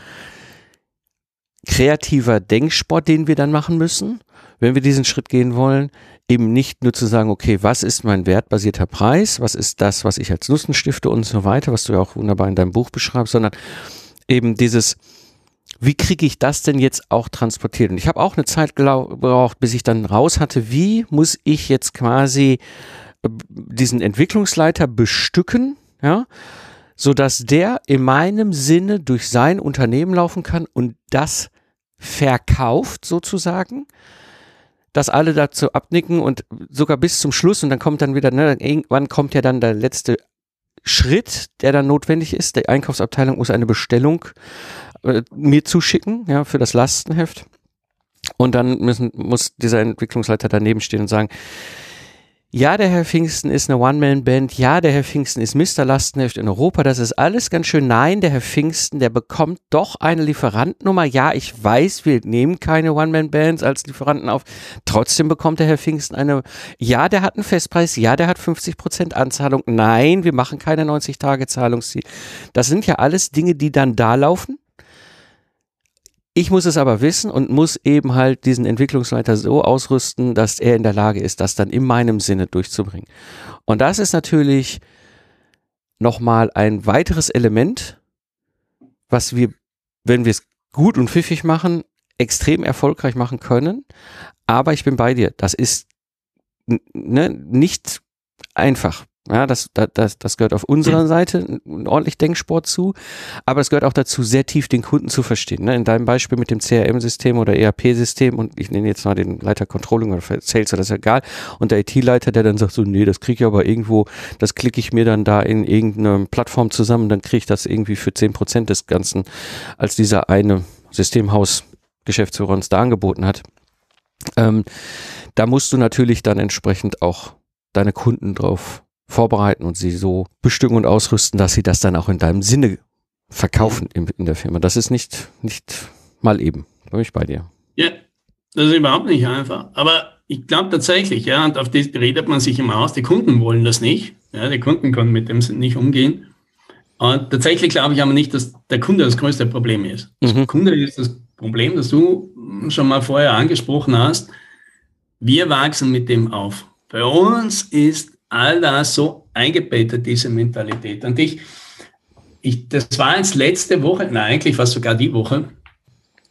[SPEAKER 1] kreativer Denksport, den wir dann machen müssen, wenn wir diesen Schritt gehen wollen. Eben nicht nur zu sagen, okay, was ist mein wertbasierter Preis? Was ist das, was ich als Nutzen stifte und so weiter, was du ja auch wunderbar in deinem Buch beschreibst, sondern eben dieses, wie kriege ich das denn jetzt auch transportiert? Und ich habe auch eine Zeit gebraucht, bis ich dann raus hatte, wie muss ich jetzt quasi äh, diesen Entwicklungsleiter bestücken, ja, so dass der in meinem Sinne durch sein Unternehmen laufen kann und das verkauft sozusagen, dass alle dazu abnicken und sogar bis zum Schluss und dann kommt dann wieder, ne, irgendwann kommt ja dann der letzte Schritt, der dann notwendig ist. Die Einkaufsabteilung muss eine Bestellung äh, mir zuschicken, ja, für das Lastenheft. Und dann müssen, muss dieser Entwicklungsleiter daneben stehen und sagen, ja, der Herr Pfingsten ist eine One-Man-Band. Ja, der Herr Pfingsten ist Mr. Lastenheft in Europa. Das ist alles ganz schön. Nein, der Herr Pfingsten, der bekommt doch eine Lieferantennummer. Ja, ich weiß, wir nehmen keine One-Man-Bands als Lieferanten auf. Trotzdem bekommt der Herr Pfingsten eine, ja, der hat einen Festpreis. Ja, der hat 50 Prozent Anzahlung. Nein, wir machen keine 90 Tage Zahlungsziel. Das sind ja alles Dinge, die dann da laufen ich muss es aber wissen und muss eben halt diesen Entwicklungsleiter so ausrüsten, dass er in der Lage ist, das dann in meinem Sinne durchzubringen. Und das ist natürlich nochmal ein weiteres Element, was wir, wenn wir es gut und pfiffig machen, extrem erfolgreich machen können. Aber ich bin bei dir. Das ist ne, nicht einfach. Ja, das, das, das gehört auf unserer hm. Seite ein ordentlich Denksport zu, aber es gehört auch dazu, sehr tief den Kunden zu verstehen. Ne? In deinem Beispiel mit dem CRM-System oder ERP-System und ich nenne jetzt mal den Leiter Controlling oder Sales, das ist egal, und der IT-Leiter, der dann sagt so, nee, das kriege ich aber irgendwo, das klicke ich mir dann da in irgendeine Plattform zusammen, dann kriege ich das irgendwie für zehn Prozent des Ganzen, als dieser eine Systemhaus-Geschäftsführer uns da angeboten hat. Ähm, da musst du natürlich dann entsprechend auch deine Kunden drauf vorbereiten und sie so bestücken und ausrüsten, dass sie das dann auch in deinem Sinne verkaufen in, in der Firma. Das ist nicht, nicht mal eben. Da bin ich bei dir.
[SPEAKER 2] Ja, das ist überhaupt nicht einfach. Aber ich glaube tatsächlich, ja, und auf das redet man sich immer aus, die Kunden wollen das nicht. Ja, die Kunden können mit dem nicht umgehen. Und tatsächlich glaube ich aber nicht, dass der Kunde das größte Problem ist. Mhm. Der Kunde ist das Problem, das du schon mal vorher angesprochen hast. Wir wachsen mit dem auf. Bei uns ist all das so eingebettet, diese Mentalität. Und ich, ich, das war jetzt letzte Woche, nein, eigentlich war es sogar die Woche,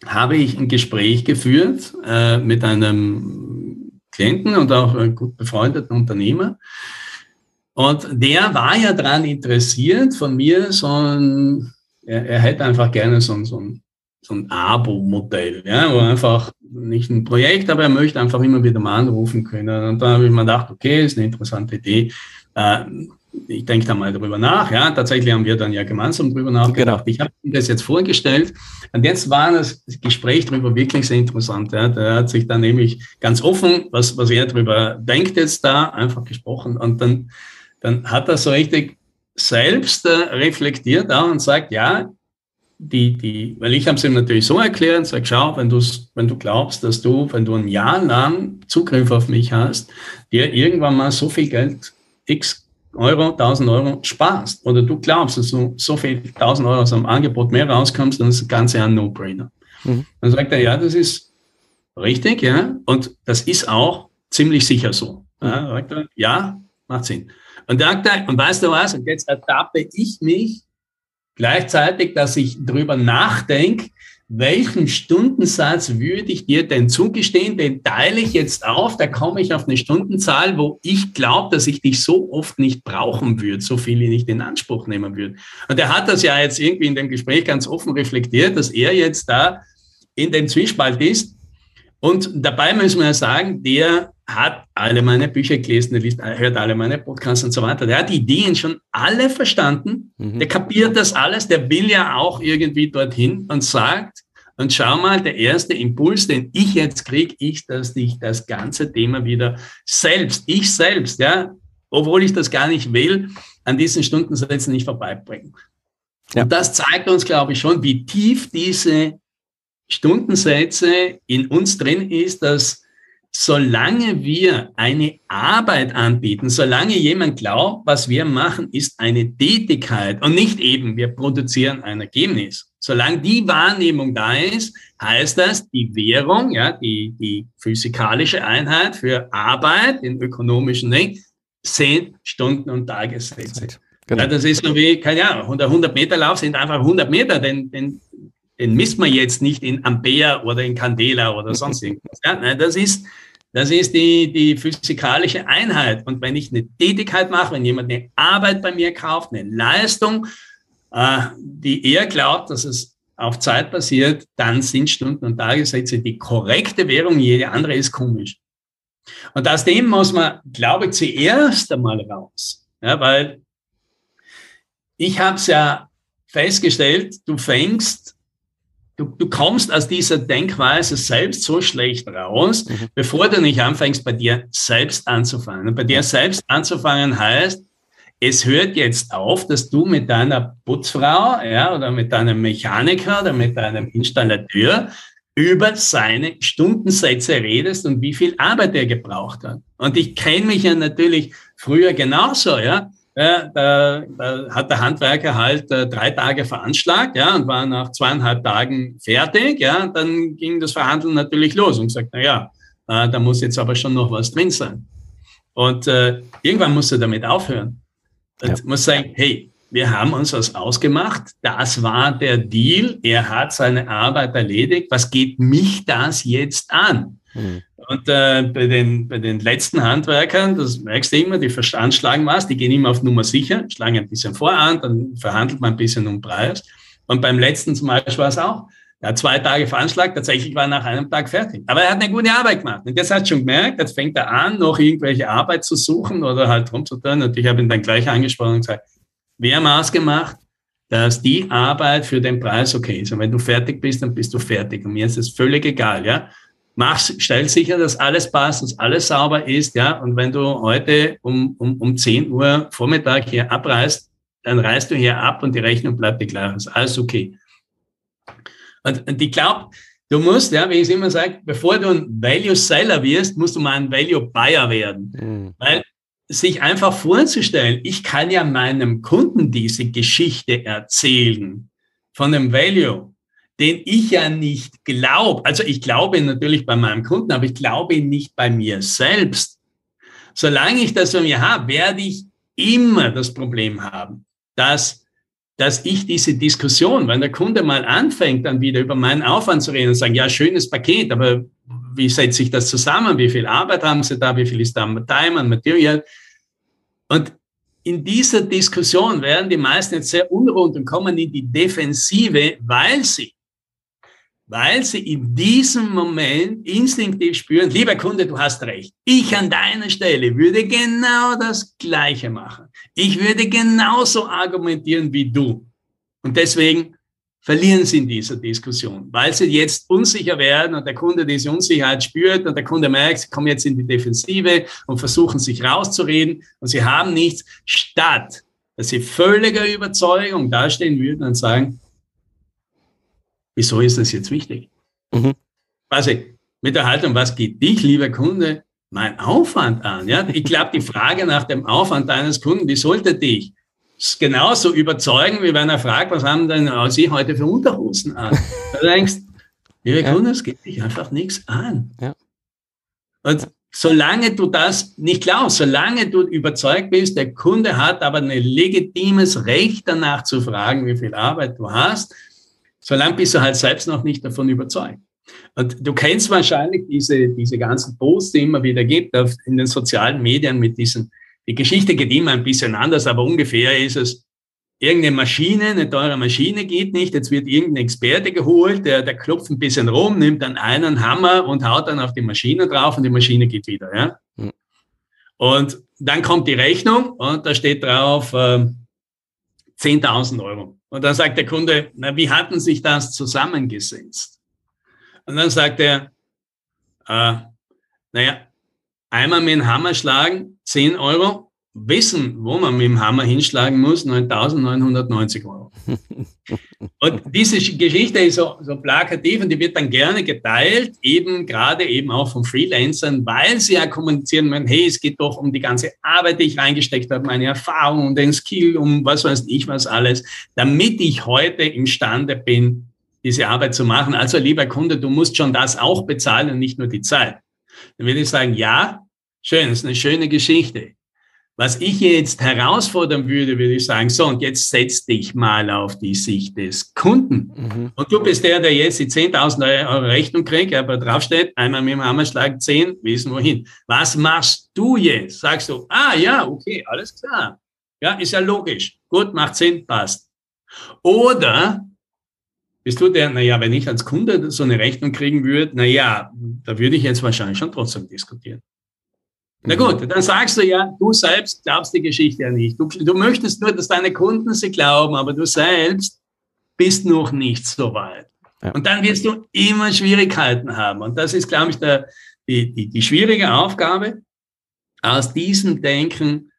[SPEAKER 2] habe ich ein Gespräch geführt äh, mit einem Klienten und auch einem gut befreundeten Unternehmer. Und der war ja daran interessiert, von mir so ein, er, er hätte einfach gerne so, so ein, so ein Abo-Modell, ja, wo einfach nicht ein Projekt, aber er möchte einfach immer wieder mal anrufen können. Und da habe ich mir gedacht, okay, ist eine interessante Idee. Äh, ich denke da mal darüber nach. Ja, tatsächlich haben wir dann ja gemeinsam darüber nachgedacht. Genau. Ich habe ihm das jetzt vorgestellt und jetzt war das Gespräch darüber wirklich sehr interessant. Ja. Der hat sich dann nämlich ganz offen, was, was er darüber denkt jetzt da, einfach gesprochen und dann, dann hat er so richtig selbst äh, reflektiert auch und sagt, ja, die, die, weil ich habe es ihm natürlich so erklärt, sag, schau, wenn, du's, wenn du glaubst, dass du, wenn du ein Jahr lang Zugriff auf mich hast, dir irgendwann mal so viel Geld, x Euro, 1000 Euro sparst, oder du glaubst, dass du so viel 1000 Euro aus einem Angebot mehr rauskommst, dann ist das Ganze ein No-Brainer. Mhm. Dann sagt er, ja, das ist richtig, ja, und das ist auch ziemlich sicher so. Ja, sagt er, ja macht Sinn. Und, sagt er, und weißt du was, und jetzt ertappe ich mich Gleichzeitig, dass ich darüber nachdenke, welchen Stundensatz würde ich dir denn zugestehen? Den teile ich jetzt auf, da komme ich auf eine Stundenzahl, wo ich glaube, dass ich dich so oft nicht brauchen würde, so viel ich nicht in Anspruch nehmen würde. Und er hat das ja jetzt irgendwie in dem Gespräch ganz offen reflektiert, dass er jetzt da in dem Zwiespalt ist. Und dabei müssen wir sagen, der hat alle meine Bücher gelesen, der liest, hört alle meine Podcasts und so weiter. Der hat die Ideen schon alle verstanden. Mhm. Der kapiert das alles. Der will ja auch irgendwie dorthin und sagt, und schau mal, der erste Impuls, den ich jetzt kriege, ist, dass ich das ganze Thema wieder selbst, ich selbst, ja, obwohl ich das gar nicht will, an diesen Stundensätzen nicht vorbeibringen. Ja. Und das zeigt uns, glaube ich, schon, wie tief diese Stundensätze in uns drin ist, dass solange wir eine Arbeit anbieten, solange jemand glaubt, was wir machen, ist eine Tätigkeit und nicht eben, wir produzieren ein Ergebnis. Solange die Wahrnehmung da ist, heißt das, die Währung, ja, die, die physikalische Einheit für Arbeit in ökonomischen Dingen, sind Stunden und Tagessätze. Genau. Ja, das ist so wie, keine Ahnung, der 100 Meter Lauf sind einfach 100 Meter, den, den, den misst man jetzt nicht in Ampere oder in Candela oder sonst irgendwas. Ja, das ist, das ist die, die physikalische Einheit. Und wenn ich eine Tätigkeit mache, wenn jemand eine Arbeit bei mir kauft, eine Leistung, äh, die er glaubt, dass es auf Zeit passiert, dann sind Stunden und Tagessätze die korrekte Währung. Jede andere ist komisch. Und aus dem muss man, glaube ich, zuerst einmal raus. Ja, weil ich habe es ja festgestellt, du fängst du, du kommst aus dieser Denkweise selbst so schlecht raus, mhm. bevor du nicht anfängst, bei dir selbst anzufangen. Und bei dir selbst anzufangen heißt, es hört jetzt auf, dass du mit deiner Putzfrau ja, oder mit deinem Mechaniker oder mit deinem Installateur über seine Stundensätze redest und wie viel Arbeit er gebraucht hat. Und ich kenne mich ja natürlich früher genauso, ja. Ja, da, da hat der Handwerker halt äh, drei Tage veranschlagt, ja, und war nach zweieinhalb Tagen fertig, ja, dann ging das Verhandeln natürlich los und gesagt, na ja, äh, da muss jetzt aber schon noch was drin sein. Und äh, irgendwann musst du damit aufhören. Ja. muss sagen, hey, wir haben uns was ausgemacht, das war der Deal, er hat seine Arbeit erledigt, was geht mich das jetzt an? Mhm. Und äh, bei, den, bei den letzten Handwerkern, das merkst du immer, die veranschlagen was, die gehen immer auf Nummer sicher, schlagen ein bisschen voran, dann verhandelt man ein bisschen um Preis. Und beim letzten zum Beispiel war es auch, er hat zwei Tage veranschlagt, tatsächlich war er nach einem Tag fertig. Aber er hat eine gute Arbeit gemacht. Und das hat schon gemerkt, jetzt fängt er an, noch irgendwelche Arbeit zu suchen oder halt rumzutun. Und ich habe ihn dann gleich angesprochen und gesagt, wir haben ausgemacht, dass die Arbeit für den Preis okay ist. Und wenn du fertig bist, dann bist du fertig. Und mir ist es völlig egal, ja mach, stell sicher, dass alles passt, dass alles sauber ist, ja. Und wenn du heute um, um, um 10 Uhr Vormittag hier abreist, dann reist du hier ab und die Rechnung bleibt die gleiche. Ist alles okay. Und, und ich glaube, du musst, ja, wie ich immer sage, bevor du ein Value Seller wirst, musst du mal ein Value Buyer werden. Mhm. Weil sich einfach vorzustellen, ich kann ja meinem Kunden diese Geschichte erzählen von dem Value den ich ja nicht glaube. Also ich glaube natürlich bei meinem Kunden, aber ich glaube nicht bei mir selbst. Solange ich das von mir habe, werde ich immer das Problem haben, dass, dass ich diese Diskussion, wenn der Kunde mal anfängt, dann wieder über meinen Aufwand zu reden und sagen, ja, schönes Paket, aber wie setzt sich das zusammen? Wie viel Arbeit haben Sie da? Wie viel ist da an Time, an Material? Und in dieser Diskussion werden die meisten jetzt sehr unruhig und kommen in die Defensive, weil sie weil sie in diesem Moment instinktiv spüren, lieber Kunde, du hast recht. Ich an deiner Stelle würde genau das Gleiche machen. Ich würde genauso argumentieren wie du. Und deswegen verlieren sie in dieser Diskussion, weil sie jetzt unsicher werden und der Kunde diese Unsicherheit spürt und der Kunde merkt, sie kommen jetzt in die Defensive und versuchen sich rauszureden und sie haben nichts, statt dass sie völliger Überzeugung dastehen würden und sagen, Wieso ist das jetzt wichtig? Mhm. Quasi mit der Haltung, was geht dich, lieber Kunde, mein Aufwand an? Ja? Ich glaube, die Frage nach dem Aufwand deines Kunden, die sollte dich genauso überzeugen, wie wenn er fragt, was haben denn Sie heute für Unterhosen an? Du denkst, lieber ja. Kunde, es geht dich einfach nichts an. Ja. Und solange du das nicht glaubst, solange du überzeugt bist, der Kunde hat aber ein legitimes Recht danach zu fragen, wie viel Arbeit du hast, Solange bist du halt selbst noch nicht davon überzeugt. Und du kennst wahrscheinlich diese, diese ganzen Posts, die immer wieder gibt auf, in den sozialen Medien mit diesen, die Geschichte geht immer ein bisschen anders, aber ungefähr ist es, irgendeine Maschine, eine teure Maschine geht nicht, jetzt wird irgendein Experte geholt, der, der klopft ein bisschen rum, nimmt dann einen Hammer und haut dann auf die Maschine drauf und die Maschine geht wieder. Ja? Mhm. Und dann kommt die Rechnung und da steht drauf äh, 10.000 Euro. Und dann sagt der Kunde, na, wie hatten sich das zusammengesetzt? Und dann sagt er, äh, naja, einmal mit dem Hammer schlagen, 10 Euro, wissen, wo man mit dem Hammer hinschlagen muss, 9.990 Euro. und diese Geschichte ist so, so plakativ und die wird dann gerne geteilt, eben gerade eben auch von Freelancern, weil sie ja kommunizieren wollen, hey, es geht doch um die ganze Arbeit, die ich reingesteckt habe, meine Erfahrung und den Skill, um was weiß ich was alles, damit ich heute imstande bin, diese Arbeit zu machen. Also lieber Kunde, du musst schon das auch bezahlen und nicht nur die Zeit. Dann würde ich sagen, ja, schön, ist eine schöne Geschichte. Was ich jetzt herausfordern würde, würde ich sagen, so, und jetzt setz dich mal auf die Sicht des Kunden. Mhm. Und du bist der, der jetzt die 10.000 Euro Rechnung kriegt, aber draufsteht, einmal mit dem Hammerschlag 10, wissen wohin. Was machst du jetzt? Sagst du, ah ja, okay, alles klar. Ja, ist ja logisch. Gut, macht Sinn, passt. Oder bist du der, naja, wenn ich als Kunde so eine Rechnung kriegen würde, naja, da würde ich jetzt wahrscheinlich schon trotzdem diskutieren. Na gut, dann sagst du ja, du selbst glaubst die Geschichte ja nicht. Du, du möchtest nur, dass deine Kunden sie glauben, aber du selbst bist noch nicht so weit. Ja. Und dann wirst du immer Schwierigkeiten haben. Und das ist, glaube ich, der, die, die, die schwierige Aufgabe, aus diesem Denken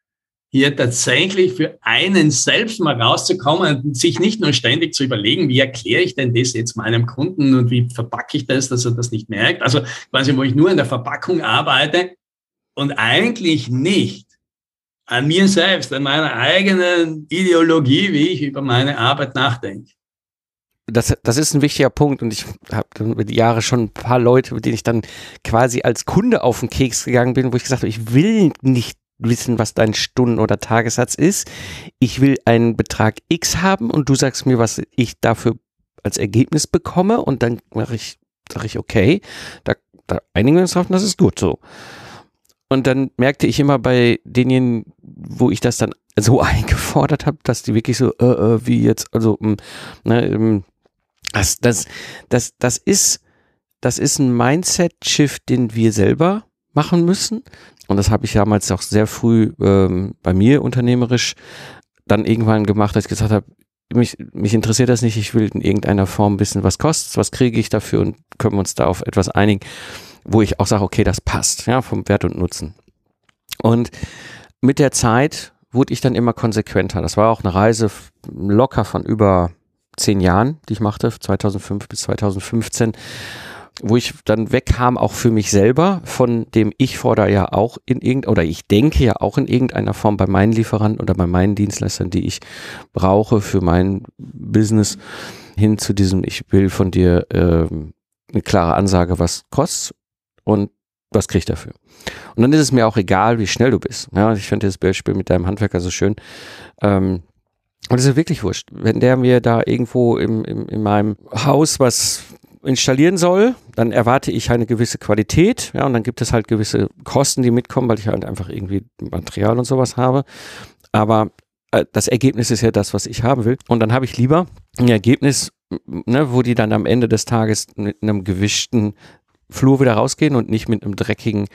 [SPEAKER 2] hier tatsächlich für einen selbst mal rauszukommen und sich nicht nur ständig zu überlegen, wie erkläre ich denn das jetzt meinem Kunden und wie verpacke ich das, dass er das nicht merkt. Also quasi, wo ich nur an der Verpackung arbeite, und eigentlich nicht an mir selbst, an meiner eigenen Ideologie, wie ich über meine Arbeit nachdenke.
[SPEAKER 1] Das, das ist ein wichtiger Punkt und ich habe über die Jahre schon ein paar Leute, mit denen ich dann quasi als Kunde auf den Keks gegangen bin, wo ich gesagt habe, ich will nicht wissen, was dein Stunden- oder Tagessatz ist. Ich will einen Betrag X haben und du sagst mir, was ich dafür als Ergebnis bekomme und dann mache ich, sage ich, okay, da, da einigen wir uns drauf und das ist gut so. Und dann merkte ich immer bei denjenigen, wo ich das dann so eingefordert habe, dass die wirklich so, äh, äh, wie jetzt, also, mh, hm, ne, ähm, das, das, das, das ist, das ist ein Mindset-Shift, den wir selber machen müssen. Und das habe ich damals auch sehr früh ähm, bei mir unternehmerisch dann irgendwann gemacht, als ich gesagt habe, mich, mich interessiert das nicht, ich will in irgendeiner Form wissen, was kostet, was kriege ich dafür und können wir uns da auf etwas einigen wo ich auch sage, okay, das passt, ja, vom Wert und Nutzen. Und mit der Zeit wurde ich dann immer konsequenter. Das war auch eine Reise locker von über zehn Jahren, die ich machte, 2005 bis 2015, wo ich dann wegkam, auch für mich selber, von dem ich fordere ja auch in irgend oder ich denke ja auch in irgendeiner Form bei meinen Lieferanten oder bei meinen Dienstleistern, die ich brauche für mein Business, hin zu diesem, ich will von dir äh, eine klare Ansage, was kostet und was kriege ich dafür? Und dann ist es mir auch egal, wie schnell du bist. Ja, ich finde das Beispiel mit deinem Handwerker so schön. Ähm, und es ist wirklich wurscht. Wenn der mir da irgendwo im, im, in meinem Haus was installieren soll, dann erwarte ich eine gewisse Qualität, ja, und dann gibt es halt gewisse Kosten, die mitkommen, weil ich halt einfach irgendwie Material und sowas habe. Aber äh, das Ergebnis ist ja das, was ich haben will. Und dann habe ich lieber ein Ergebnis, ne, wo die dann am Ende des Tages mit einem gewischten Flur wieder rausgehen und nicht mit einem dreckigen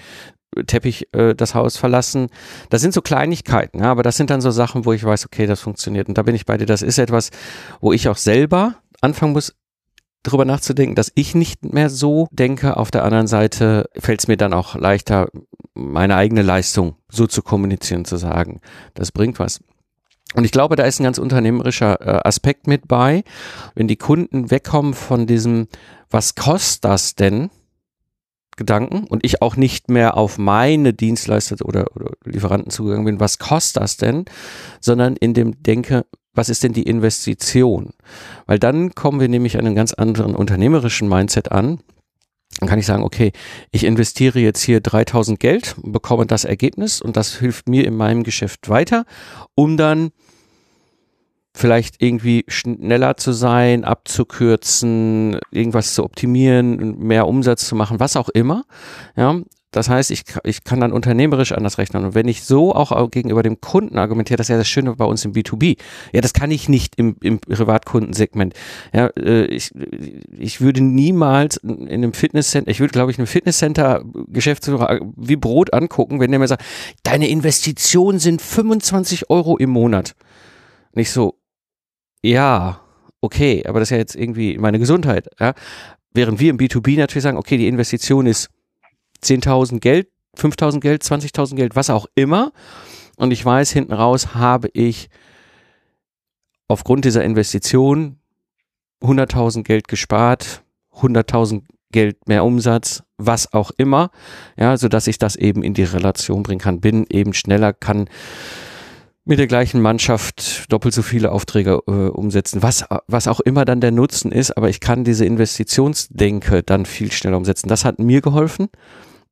[SPEAKER 1] Teppich äh, das Haus verlassen. Das sind so Kleinigkeiten, ja, aber das sind dann so Sachen, wo ich weiß, okay, das funktioniert. Und da bin ich bei dir. Das ist etwas, wo ich auch selber anfangen muss, darüber nachzudenken, dass ich nicht mehr so denke. Auf der anderen Seite fällt es mir dann auch leichter, meine eigene Leistung so zu kommunizieren, zu sagen, das bringt was. Und ich glaube, da ist ein ganz unternehmerischer äh, Aspekt mit bei, wenn die Kunden wegkommen von diesem, was kostet das denn? Gedanken und ich auch nicht mehr auf meine Dienstleister oder, oder Lieferanten zugegangen bin, was kostet das denn, sondern in dem Denke, was ist denn die Investition? Weil dann kommen wir nämlich an einen ganz anderen unternehmerischen Mindset an. Dann kann ich sagen, okay, ich investiere jetzt hier 3000 Geld, bekomme das Ergebnis und das hilft mir in meinem Geschäft weiter, um dann vielleicht irgendwie schneller zu sein, abzukürzen, irgendwas zu optimieren, mehr Umsatz zu machen, was auch immer. Ja, das heißt, ich, ich kann dann unternehmerisch anders rechnen. Und wenn ich so auch gegenüber dem Kunden argumentiere, das ist ja das Schöne bei uns im B2B. Ja, das kann ich nicht im, im Privatkundensegment. Ja, äh, ich, ich würde niemals in einem Fitnesscenter, ich würde, glaube ich, einem Fitnesscenter Geschäftsführer wie Brot angucken, wenn der mir sagt, deine Investitionen sind 25 Euro im Monat. Nicht so, ja, okay, aber das ist ja jetzt irgendwie meine Gesundheit. Ja? Während wir im B2B natürlich sagen, okay, die Investition ist 10.000 Geld, 5.000 Geld, 20.000 Geld, was auch immer. und ich weiß, hinten raus habe ich aufgrund dieser Investition 100.000 Geld gespart, 100.000 Geld mehr Umsatz, was auch immer, ja, so dass ich das eben in die Relation bringen kann, bin eben schneller, kann mit der gleichen Mannschaft doppelt so viele Aufträge äh, umsetzen, was, was auch immer dann der Nutzen ist, aber ich kann diese Investitionsdenke dann viel schneller umsetzen. Das hat mir geholfen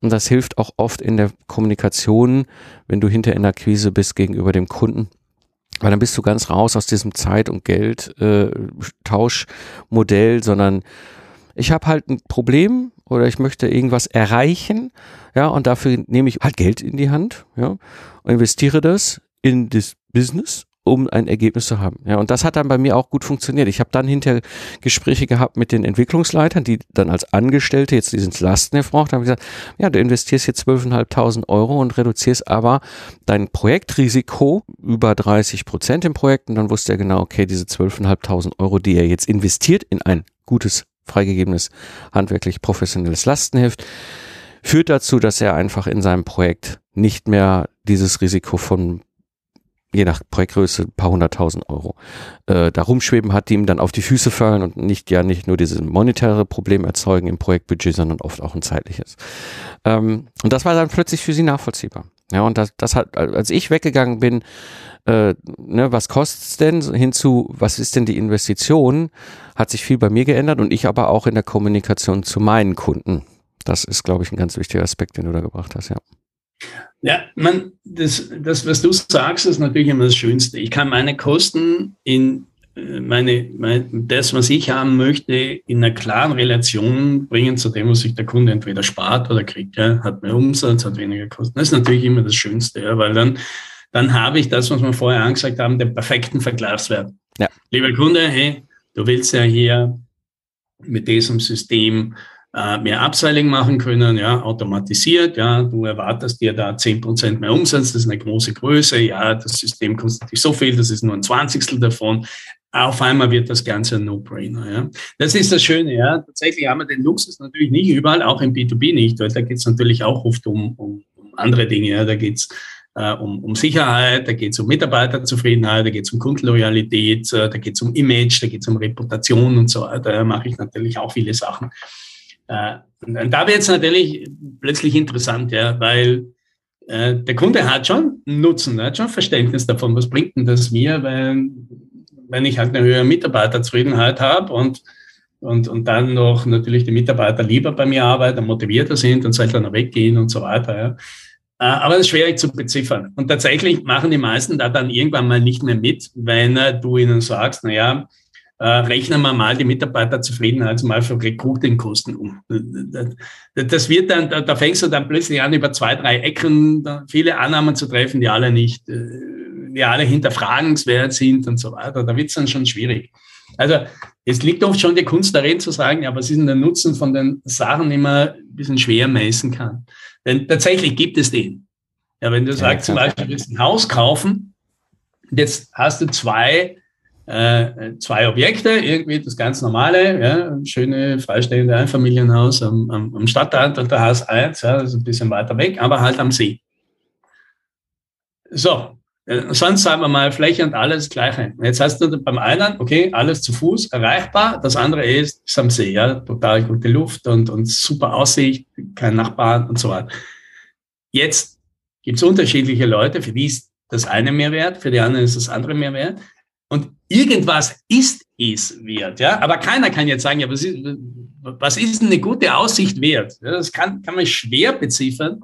[SPEAKER 1] und das hilft auch oft in der Kommunikation, wenn du hinter in der Akquise bist gegenüber dem Kunden. Weil dann bist du ganz raus aus diesem Zeit- und Geld-Tauschmodell, äh, sondern ich habe halt ein Problem oder ich möchte irgendwas erreichen, ja, und dafür nehme ich halt Geld in die Hand, ja, investiere das in das Business, um ein Ergebnis zu haben. Ja, und das hat dann bei mir auch gut funktioniert. Ich habe dann hinter Gespräche gehabt mit den Entwicklungsleitern, die dann als Angestellte jetzt diesen Lastenheft braucht, haben gesagt, ja, du investierst jetzt 12.500 Euro und reduzierst aber dein Projektrisiko über 30 Prozent im Projekt und dann wusste er genau, okay, diese 12.500 Euro, die er jetzt investiert in ein gutes, freigegebenes, handwerklich professionelles Lastenheft, führt dazu, dass er einfach in seinem Projekt nicht mehr dieses Risiko von je nach Projektgröße ein paar hunderttausend Euro äh, da rumschweben hat, die ihm dann auf die Füße fallen und nicht ja nicht nur dieses monetäre Problem erzeugen im Projektbudget, sondern oft auch ein zeitliches. Ähm, und das war dann plötzlich für sie nachvollziehbar. Ja, und das, das hat, als ich weggegangen bin, äh, ne, was kostet's denn hinzu, was ist denn die Investition, hat sich viel bei mir geändert und ich aber auch in der Kommunikation zu meinen Kunden. Das ist, glaube ich, ein ganz wichtiger Aspekt, den du da gebracht hast, ja.
[SPEAKER 2] Ja, man, das, das, was du sagst, ist natürlich immer das Schönste. Ich kann meine Kosten in äh, meine, meine, das, was ich haben möchte, in einer klaren Relation bringen zu dem, was sich der Kunde entweder spart oder kriegt. Ja. Hat mehr Umsatz, hat weniger Kosten. Das ist natürlich immer das Schönste, ja, weil dann, dann habe ich das, was wir vorher angesagt haben, den perfekten Vergleichswert. Ja. Lieber Kunde, hey, du willst ja hier mit diesem System äh, mehr Upselling machen können, ja, automatisiert, ja, du erwartest dir da zehn Prozent mehr Umsatz, das ist eine große Größe, ja, das System kostet dich so viel, das ist nur ein Zwanzigstel davon. Auf einmal wird das Ganze ein No-Brainer. Ja. Das ist das Schöne. Ja. Tatsächlich haben wir den Luxus natürlich nicht überall, auch im B2B nicht, weil da geht es natürlich auch oft um, um, um andere Dinge. Ja. Da geht es äh, um, um Sicherheit, da geht es um Mitarbeiterzufriedenheit, da geht es um Kundenloyalität, äh, da geht es um Image, da geht es um Reputation und so weiter. Da mache ich natürlich auch viele Sachen. Äh, und da wird es natürlich plötzlich interessant, ja, weil äh, der Kunde hat schon Nutzen, hat schon Verständnis davon, was bringt denn das mir, wenn, wenn ich halt eine höhere Mitarbeiterzufriedenheit habe und, und, und dann noch natürlich die Mitarbeiter lieber bei mir arbeiten, motivierter sind und seltener weggehen und so weiter. Ja. Äh, aber das ist schwierig zu beziffern. Und tatsächlich machen die meisten da dann irgendwann mal nicht mehr mit, wenn äh, du ihnen sagst, na ja, äh, rechnen wir mal die Mitarbeiterzufriedenheit mal für Recruiting-Kosten um. Das wird dann, da, fängst du dann plötzlich an, über zwei, drei Ecken viele Annahmen zu treffen, die alle nicht, äh, die alle hinterfragenswert sind und so weiter. Da wird es dann schon schwierig. Also es liegt oft schon die Kunst darin zu sagen, ja, was ist denn der Nutzen von den Sachen, die man ein bisschen schwer messen kann. Denn tatsächlich gibt es den. Ja, wenn du ja, sagst, zum Beispiel, du willst ein Haus kaufen, jetzt hast du zwei äh, zwei Objekte, irgendwie das ganz normale, ja, schöne freistehende Einfamilienhaus am, am, am Stadtrand und der Haus 1, ja, das ist ein bisschen weiter weg, aber halt am See. So, äh, sonst sagen wir mal Fläche und alles Gleiche. Jetzt hast du beim einen, okay, alles zu Fuß erreichbar, das andere ist, ist am See, ja, total gute Luft und, und super Aussicht, kein Nachbarn und so weiter. Jetzt gibt es unterschiedliche Leute, für die ist das eine Mehrwert, für die anderen ist das andere Mehrwert. Und irgendwas ist es wert, ja. Aber keiner kann jetzt sagen, ja, was ist, was ist eine gute Aussicht wert? Ja, das kann, kann man schwer beziffern.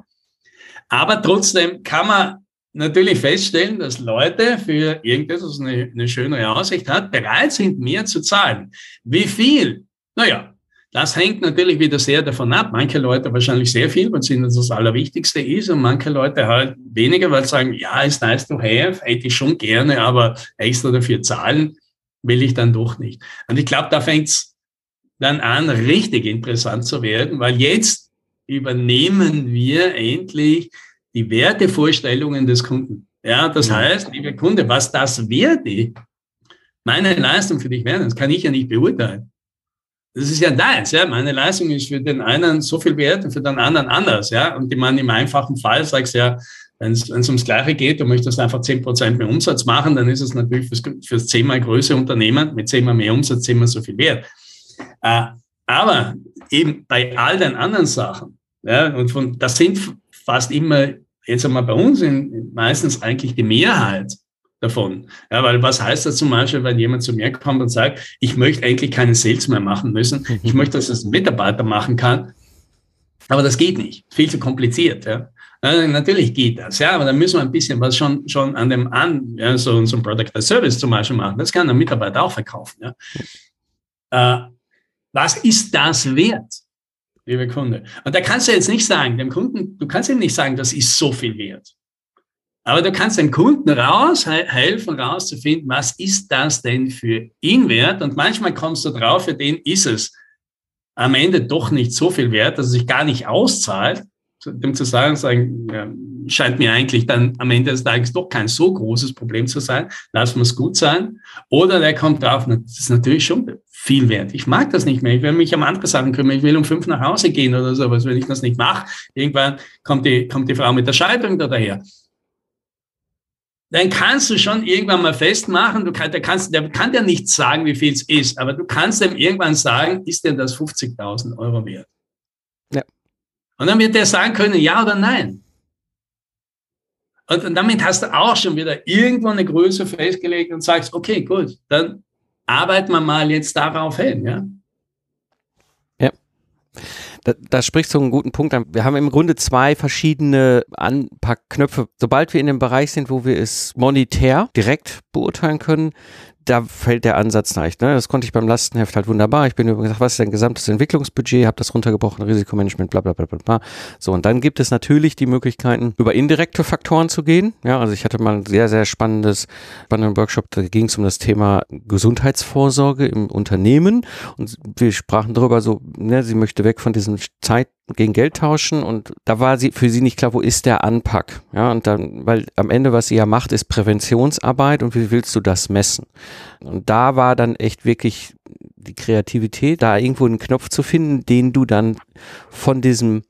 [SPEAKER 2] Aber trotzdem kann man natürlich feststellen, dass Leute für irgendetwas, was eine, eine schönere Aussicht hat, bereit sind, mehr zu zahlen. Wie viel? Naja, das hängt natürlich wieder sehr davon ab. Manche Leute wahrscheinlich sehr viel, weil es ihnen das Allerwichtigste ist und manche Leute halt weniger, weil sie sagen, ja, ist nice to have, hätte ich schon gerne, aber extra dafür zahlen will ich dann doch nicht. Und ich glaube, da fängt es dann an, richtig interessant zu werden, weil jetzt übernehmen wir endlich die Wertevorstellungen des Kunden. Ja, das heißt, lieber Kunde, was das wert ist, meine Leistung für dich werden, das kann ich ja nicht beurteilen. Das ist ja deins, ja. Meine Leistung ist für den einen so viel wert und für den anderen anders, ja. Und ich meine, im einfachen Fall sagst du ja, Wenn es ums Gleiche geht, du möchtest einfach 10% mehr Umsatz machen, dann ist es natürlich fürs, fürs zehnmal größere Unternehmen mit zehnmal mehr Umsatz zehnmal so viel wert. Äh, aber eben bei all den anderen Sachen, ja, und von, das sind fast immer, jetzt einmal bei uns in, meistens eigentlich die Mehrheit davon. Ja, weil was heißt das zum Beispiel, wenn jemand zu mir kommt und sagt, ich möchte eigentlich keine Sales mehr machen müssen, ich möchte, dass es ein Mitarbeiter machen kann, aber das geht nicht, viel zu kompliziert. Ja. Natürlich geht das, ja, aber da müssen wir ein bisschen was schon, schon an dem an, ja, so, so ein Product as Service zum Beispiel machen. Das kann ein Mitarbeiter auch verkaufen. Ja. Äh, was ist das wert, liebe Kunde? Und da kannst du jetzt nicht sagen, dem Kunden, du kannst ihm nicht sagen, das ist so viel wert. Aber du kannst den Kunden raus, helfen, rauszufinden, was ist das denn für ihn wert? Und manchmal kommst du drauf, für den ist es am Ende doch nicht so viel wert, dass es sich gar nicht auszahlt, dem zu sagen, sagen ja, scheint mir eigentlich dann am Ende des Tages doch kein so großes Problem zu sein. Lass es gut sein. Oder der kommt drauf, das ist natürlich schon viel wert. Ich mag das nicht mehr. Ich will mich um andere Sachen kümmern. Ich will um fünf nach Hause gehen oder sowas. Wenn ich das nicht mache, irgendwann kommt die, kommt die Frau mit der Scheidung da daher dann kannst du schon irgendwann mal festmachen, du kann, der, kannst, der kann dir nicht sagen, wie viel es ist, aber du kannst ihm irgendwann sagen, ist denn das 50.000 Euro wert? Ja. Und dann wird der sagen können, ja oder nein. Und damit hast du auch schon wieder irgendwo eine Größe festgelegt und sagst, okay, gut, dann arbeiten wir mal jetzt darauf hin, ja.
[SPEAKER 1] Ja. Da, da sprichst du einen guten Punkt an. Wir haben im Grunde zwei verschiedene Anpackknöpfe. Sobald wir in dem Bereich sind, wo wir es monetär direkt beurteilen können, da fällt der Ansatz leicht. Ne? Das konnte ich beim Lastenheft halt wunderbar. Ich bin gesagt, was ist dein gesamtes Entwicklungsbudget, habe das runtergebrochen, Risikomanagement, bla bla bla bla bla. So, und dann gibt es natürlich die Möglichkeiten, über indirekte Faktoren zu gehen. Ja, also ich hatte mal ein sehr, sehr spannendes, spannenden Workshop, da ging es um das Thema Gesundheitsvorsorge im Unternehmen. Und wir sprachen darüber so, ne, sie möchte weg von diesem Zeit gegen Geld tauschen und da war sie für sie nicht klar, wo ist der Anpack? Ja, und dann, weil am Ende, was sie ja macht, ist Präventionsarbeit und wie willst du das messen? Und da war dann echt wirklich die Kreativität, da irgendwo einen Knopf zu finden, den du dann von diesem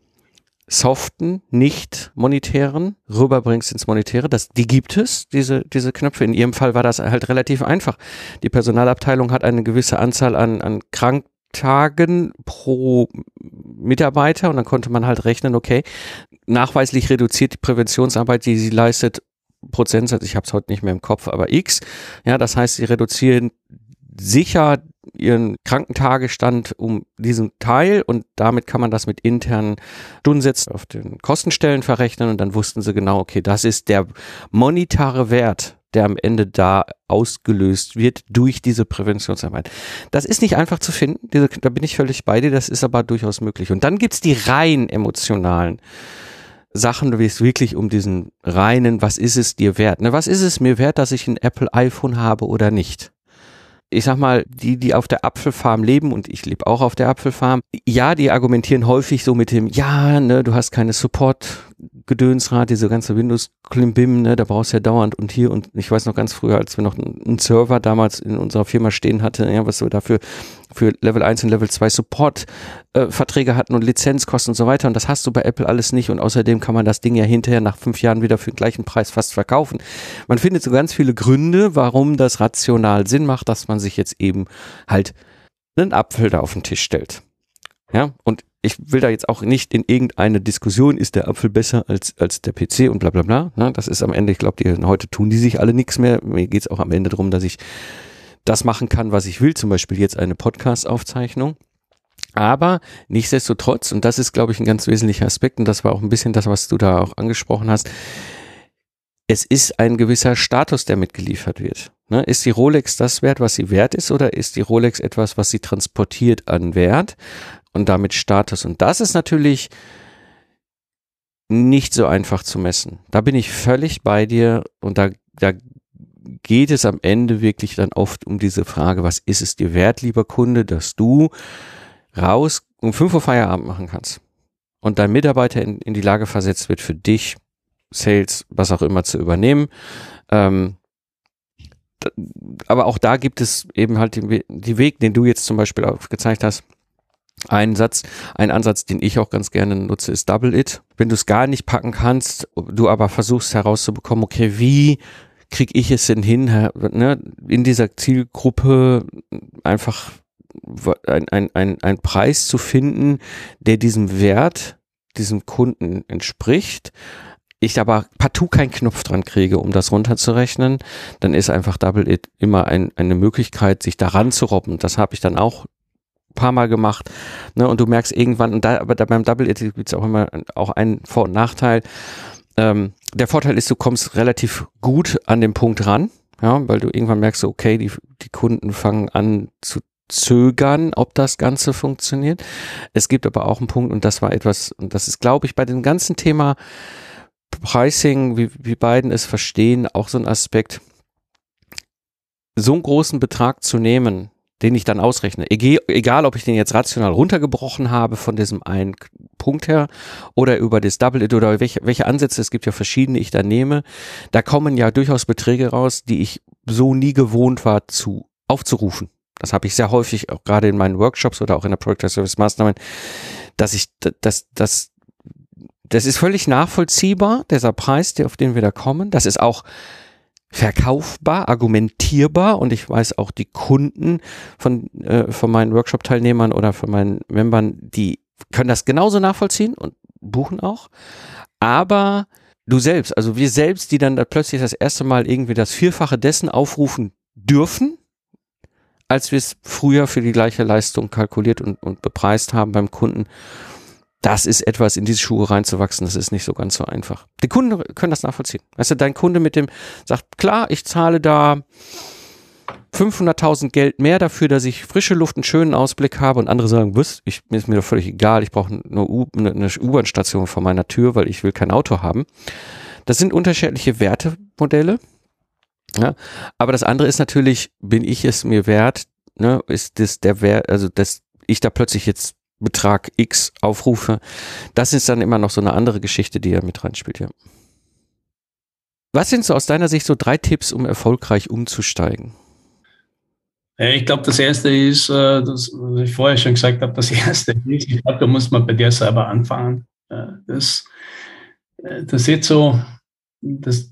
[SPEAKER 1] soften, nicht monetären rüberbringst ins Monetäre. Das, die gibt es, diese, diese Knöpfe. In ihrem Fall war das halt relativ einfach. Die Personalabteilung hat eine gewisse Anzahl an, an krank Tagen pro Mitarbeiter und dann konnte man halt rechnen, okay, nachweislich reduziert die Präventionsarbeit, die sie leistet, Prozentsatz, ich habe es heute nicht mehr im Kopf, aber X. Ja, das heißt, sie reduzieren sicher ihren Krankentagestand um diesen Teil und damit kann man das mit internen Stundensätzen auf den Kostenstellen verrechnen und dann wussten sie genau, okay, das ist der monetare Wert der am Ende da ausgelöst wird durch diese Präventionsarbeit. Das ist nicht einfach zu finden, diese, da bin ich völlig bei dir, das ist aber durchaus möglich. Und dann gibt's die rein emotionalen Sachen, wie es wirklich um diesen reinen, was ist es dir wert? Ne? Was ist es mir wert, dass ich ein Apple iPhone habe oder nicht? ich sag mal, die, die auf der Apfelfarm leben, und ich lebe auch auf der Apfelfarm, ja, die argumentieren häufig so mit dem, ja, ne, du hast keine Support, Gedönsrad, diese ganze Windows Klimbim, ne, da brauchst du ja dauernd und hier und ich weiß noch ganz früher, als wir noch einen Server damals in unserer Firma stehen hatten, ja, was wir dafür für Level 1 und Level 2 Support äh, hatten und Lizenzkosten und so weiter und das hast du bei Apple alles nicht und außerdem kann man das Ding ja hinterher nach fünf Jahren wieder für den gleichen Preis fast verkaufen. Man findet so ganz viele Gründe, warum das rational Sinn macht, dass man sich jetzt eben halt einen Apfel da auf den Tisch stellt. Ja, und ich will da jetzt auch nicht in irgendeine Diskussion, ist der Apfel besser als, als der PC und bla bla bla. Ne? Das ist am Ende, ich glaube, heute tun die sich alle nichts mehr. Mir geht es auch am Ende darum, dass ich das machen kann, was ich will, zum Beispiel jetzt eine Podcast-Aufzeichnung. Aber nichtsdestotrotz, und das ist, glaube ich, ein ganz wesentlicher Aspekt, und das war auch ein bisschen das, was du da auch angesprochen hast, es ist ein gewisser Status, der mitgeliefert wird. Ne? Ist die Rolex das wert, was sie wert ist, oder ist die Rolex etwas, was sie transportiert an Wert? Und damit Status. Und das ist natürlich nicht so einfach zu messen. Da bin ich völlig bei dir und da, da geht es am Ende wirklich dann oft um diese Frage, was ist es dir wert, lieber Kunde, dass du raus um 5 Uhr Feierabend machen kannst und dein Mitarbeiter in, in die Lage versetzt wird, für dich Sales, was auch immer zu übernehmen. Ähm, aber auch da gibt es eben halt den, Weg, den du jetzt zum Beispiel auch gezeigt hast, Ein Satz, ein Ansatz, den ich auch ganz gerne nutze, ist Double It. Wenn du es gar nicht packen kannst, du aber versuchst herauszubekommen, okay, wie kriege ich es denn hin, ne, in dieser Zielgruppe einfach ein, ein, ein, ein Preis zu finden, der diesem Wert, diesem Kunden entspricht, ich aber partout keinen Knopf dran kriege, um das runterzurechnen, dann ist einfach Double It immer ein, eine Möglichkeit, sich daran zu robben. Das habe ich dann auch paar Mal gemacht. Ne, und du merkst irgendwann, und da, aber beim Double It gibt es auch immer auch einen Vor- und Nachteil. Ähm, der Vorteil ist, du kommst relativ gut an den Punkt ran, ja, weil du irgendwann merkst, okay, die, die Kunden fangen an zu zögern, ob das Ganze funktioniert. Es gibt aber auch einen Punkt, und das war etwas, und das ist, glaube ich, bei dem ganzen Thema Pricing, wie, wie beiden es verstehen, auch so ein Aspekt, so einen großen Betrag zu nehmen, den ich dann ausrechne. Egal, ob ich den jetzt rational runtergebrochen habe von diesem einen Punkt her oder über das Double It oder welche, welche Ansätze, es gibt ja verschiedene, ich da nehme, da kommen ja durchaus Beträge raus, die ich so nie gewohnt war zu aufzurufen. Das habe ich sehr häufig auch gerade in meinen Workshops oder auch in der Project Service Mastermind, dass ich das, das, das ist völlig nachvollziehbar, dieser Preis, der, auf den wir da kommen. Das ist auch verkaufbar, argumentierbar und ich weiß auch die Kunden von, äh, von meinen Workshop-Teilnehmern oder von meinen Membern, die können das genauso nachvollziehen und buchen auch. Aber du selbst, also wir selbst, die dann da plötzlich das erste Mal irgendwie das Vierfache dessen aufrufen dürfen, als wir es früher für die gleiche Leistung kalkuliert und, und bepreist haben beim Kunden, das ist etwas, in diese Schuhe reinzuwachsen, das ist nicht so ganz so einfach. Die Kunden können das nachvollziehen. Weißt du, dein Kunde mit dem sagt, klar, ich zahle da 500.000 Geld mehr dafür, dass ich frische Luft, einen schönen Ausblick habe und andere sagen, was, ich, mir ist mir doch völlig egal, ich brauche eine U-Bahn-Station vor meiner Tür, weil ich will kein Auto haben. Das sind unterschiedliche Wertemodelle. Ja, aber das andere ist natürlich, bin ich es mir wert, ne, ist das der Wert, also dass ich da plötzlich jetzt Betrag X aufrufe. Das ist dann immer noch so eine andere Geschichte, die ja mit reinspielt, ja. Was sind so aus deiner Sicht so drei Tipps, um erfolgreich umzusteigen?
[SPEAKER 2] Ich glaube, das erste ist, äh, das, was ich vorher schon gesagt habe, das erste ist, ich glaube, da muss man bei dir selber anfangen. Das, äh, das ist so, das,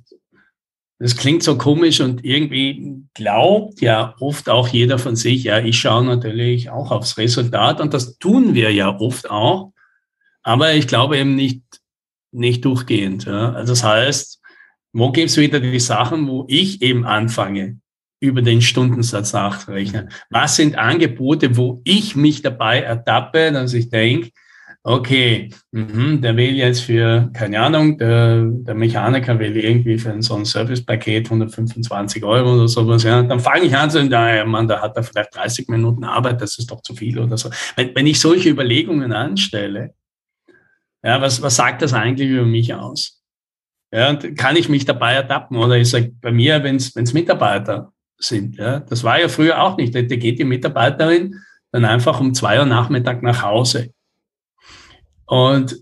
[SPEAKER 2] das klingt so komisch und irgendwie glaubt ja oft auch jeder von sich, ja, ich schaue natürlich auch aufs Resultat und das tun wir ja oft auch, aber ich glaube eben nicht, nicht durchgehend. Ja. Also das heißt, wo gibt es wieder die Sachen, wo ich eben anfange, über den Stundensatz nachzurechnen? Was sind Angebote, wo ich mich dabei ertappe, dass ich denke, okay, mhm, der will jetzt für, keine Ahnung, der, der Mechaniker will irgendwie für so ein Servicepaket 125 Euro oder sowas, ja, dann fange ich an zu sagen, naja, Mann, da hat er vielleicht 30 Minuten Arbeit, das ist doch zu viel oder so. Wenn, wenn ich solche Überlegungen anstelle, ja, was, was sagt das eigentlich über mich aus? Ja, und kann ich mich dabei ertappen? Oder ich sage, bei mir, wenn es Mitarbeiter sind, ja, das war ja früher auch nicht, da geht die Mitarbeiterin dann einfach um zwei Uhr Nachmittag nach Hause. Und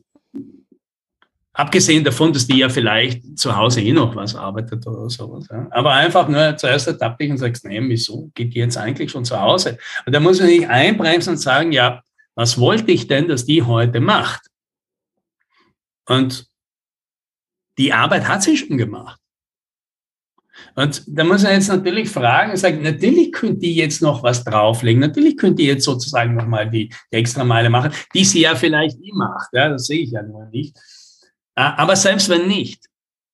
[SPEAKER 2] abgesehen davon, dass die ja vielleicht zu Hause eh noch was arbeitet oder sowas. Ja. Aber einfach nur zuerst ertappt dich und sagst, nee, wieso geht die jetzt eigentlich schon zu Hause? Und da muss man nicht einbremsen und sagen, ja, was wollte ich denn, dass die heute macht? Und die Arbeit hat sie schon gemacht. Und da muss man jetzt natürlich fragen, sagen, natürlich könnte die jetzt noch was drauflegen, natürlich könnte die jetzt sozusagen nochmal die, die extra Meile machen, die sie ja vielleicht nie macht, ja, das sehe ich ja nur nicht. Ah, aber selbst wenn nicht,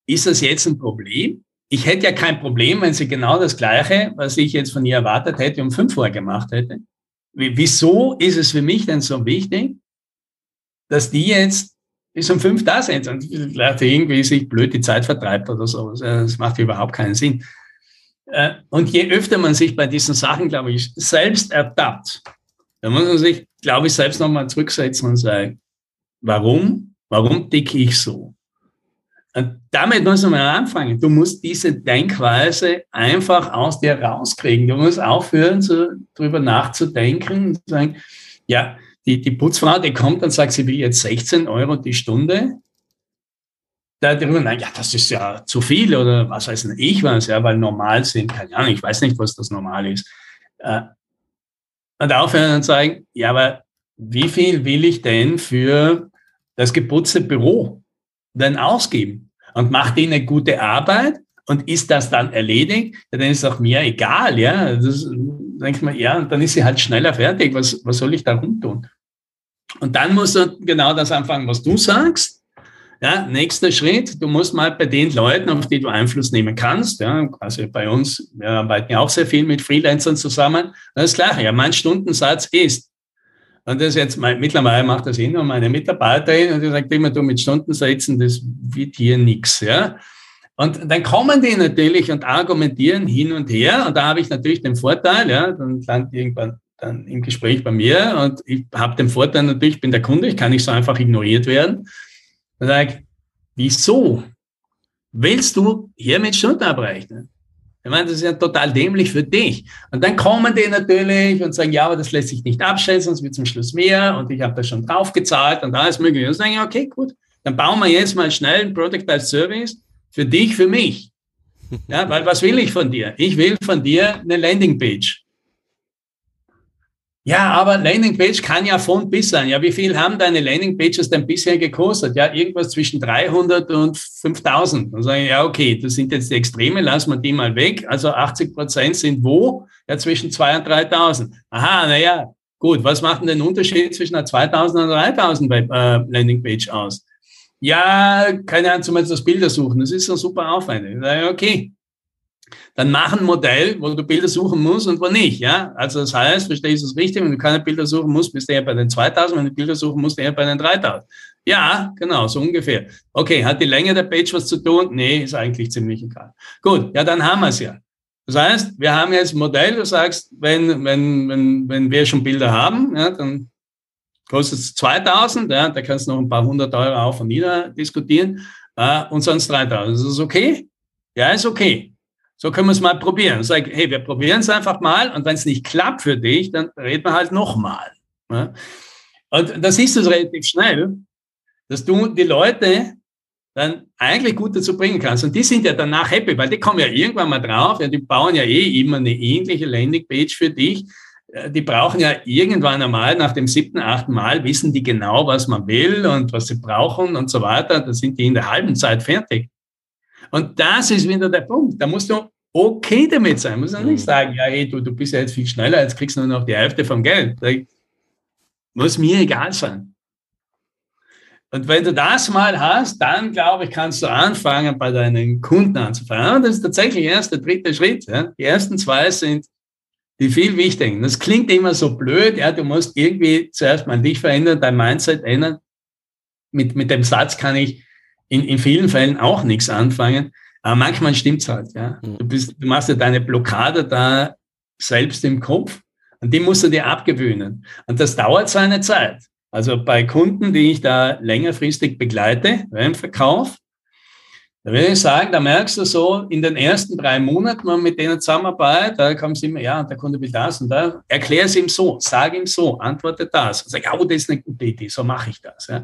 [SPEAKER 2] ist das jetzt ein Problem? Ich hätte ja kein Problem, wenn sie genau das Gleiche, was ich jetzt von ihr erwartet hätte, um fünf Uhr gemacht hätte. Wieso ist es für mich denn so wichtig, dass die jetzt bis um fünf da sind und vielleicht irgendwie sich blöd die Zeit vertreibt oder so. Das macht überhaupt keinen Sinn. Äh, und je öfter man sich bei diesen Sachen, glaube ich, selbst ertappt, dann muss man sich, glaube ich, selbst nochmal zurücksetzen und sagen, warum? Warum ticke ich so? Und damit muss man anfangen. Du musst diese Denkweise einfach aus dir rauskriegen. Du musst aufhören, so drüber nachzudenken und sagen, ja, die, die Putzfrau, die kommt und sagt, sie will jetzt 16 Euro die Stunde. Da drüber, na ja, das ist ja zu viel oder was weiß ich was, ja, weil normal sind, keine Ahnung, ich weiß nicht, was das normal ist. Äh, und aufhören und sagen, ja, aber wie viel will ich denn für das geputzte Büro denn ausgeben? Und macht die eine gute Arbeit? Und ist das dann erledigt? Ja, dann ist auch mir egal, ja. Das, denkt man, ja, dann ist sie halt schneller fertig. Was, was soll ich da rumtun? Und dann musst du genau das anfangen, was du sagst. Ja, nächster Schritt, du musst mal bei den Leuten, auf die du Einfluss nehmen kannst, ja, also bei uns, wir arbeiten ja auch sehr viel mit Freelancern zusammen, das ist klar, ja, mein Stundensatz ist, und das jetzt, mittlerweile macht das eh nur meine Mitarbeiterin und die sagt immer, du mit Stundensätzen, das wird hier nichts, ja. Und dann kommen die natürlich und argumentieren hin und her und da habe ich natürlich den Vorteil, ja, dann landet irgendwann dann im Gespräch bei mir und ich habe den Vorteil natürlich, ich bin der Kunde, ich kann nicht so einfach ignoriert werden. Dann sage ich, wieso willst du hier mit Stunden abrechnen? Ich meine, das ist ja total dämlich für dich. Und dann kommen die natürlich und sagen, ja, aber das lässt sich nicht abschätzen, sonst wird zum Schluss mehr und ich habe da schon drauf gezahlt und alles mögliche. Und dann sage ich, okay, gut, dann bauen wir jetzt mal schnell ein Product as Service für dich, für mich. Ja, weil was will ich von dir? Ich will von dir eine Landingpage. Ja, aber Landingpage kann ja von bis sein. Ja, wie viel haben deine Landingpages denn bisher gekostet? Ja, irgendwas zwischen 300 und 5000. Dann sage ich, ja, okay, das sind jetzt die Extreme, lassen wir die mal weg. Also 80 Prozent sind wo? Ja, zwischen 2 und 3000. Aha, naja, gut. Was macht denn den Unterschied zwischen einer 2000 und einer 3000 äh, Landingpage aus? Ja, keine Ahnung, zum Beispiel das Bilder suchen. Das ist ein super Aufwand. Ja, okay, dann mach ein Modell, wo du Bilder suchen musst und wo nicht. Ja? Also das heißt, verstehst du es richtig, wenn du keine Bilder suchen musst, bist du eher bei den 2000, wenn du Bilder suchen musst, eher bei den 3000. Ja, genau, so ungefähr. Okay, hat die Länge der Page was zu tun? Nee, ist eigentlich ziemlich egal. Gut, ja, dann haben wir es ja. Das heißt, wir haben jetzt ein Modell, du sagst, wenn, wenn, wenn, wenn wir schon Bilder haben, ja, dann kostet es 2000, ja, da kannst du noch ein paar hundert Euro auf und nieder diskutieren, äh, und sonst 3000. Ist das okay? Ja, ist okay. So können wir es mal probieren. Sag, hey, wir probieren es einfach mal und wenn es nicht klappt für dich, dann reden wir halt nochmal. Ja? Und da siehst du es relativ schnell, dass du die Leute dann eigentlich gut dazu bringen kannst. Und die sind ja danach happy, weil die kommen ja irgendwann mal drauf, ja, die bauen ja eh immer eine ähnliche Landingpage für dich. Äh, die brauchen ja irgendwann einmal, nach dem siebten, achten Mal, wissen die genau, was man will und was sie brauchen und so weiter. Da sind die in der halben Zeit fertig. Und das ist wieder der Punkt. Da musst du okay damit sein. Du musst du nicht mhm. sagen, ja, hey, du, du bist ja jetzt viel schneller, jetzt kriegst du nur noch die Hälfte vom Geld. Das muss mir egal sein. Und wenn du das mal hast, dann glaube ich, kannst du anfangen, bei deinen Kunden anzufangen. Und das ist tatsächlich erst der dritte Schritt. Ja. Die ersten zwei sind die viel wichtigen. Das klingt immer so blöd. Ja, du musst irgendwie zuerst mal dich verändern, dein Mindset ändern. Mit, mit dem Satz kann ich in, in vielen Fällen auch nichts anfangen. Aber manchmal stimmt's halt, ja. Mhm. Du bist, du machst ja deine Blockade da selbst im Kopf und die musst du dir abgewöhnen. Und das dauert seine Zeit. Also bei Kunden, die ich da längerfristig begleite im Verkauf, da würde ich sagen, da merkst du so, in den ersten drei Monaten, wenn man mit denen zusammenarbeitet, da kommen sie immer, ja, der Kunde will das und da, erklär es ihm so, sag ihm so, antworte das. Und sag, oh, das ist eine gute Idee, so mache ich das. Ja.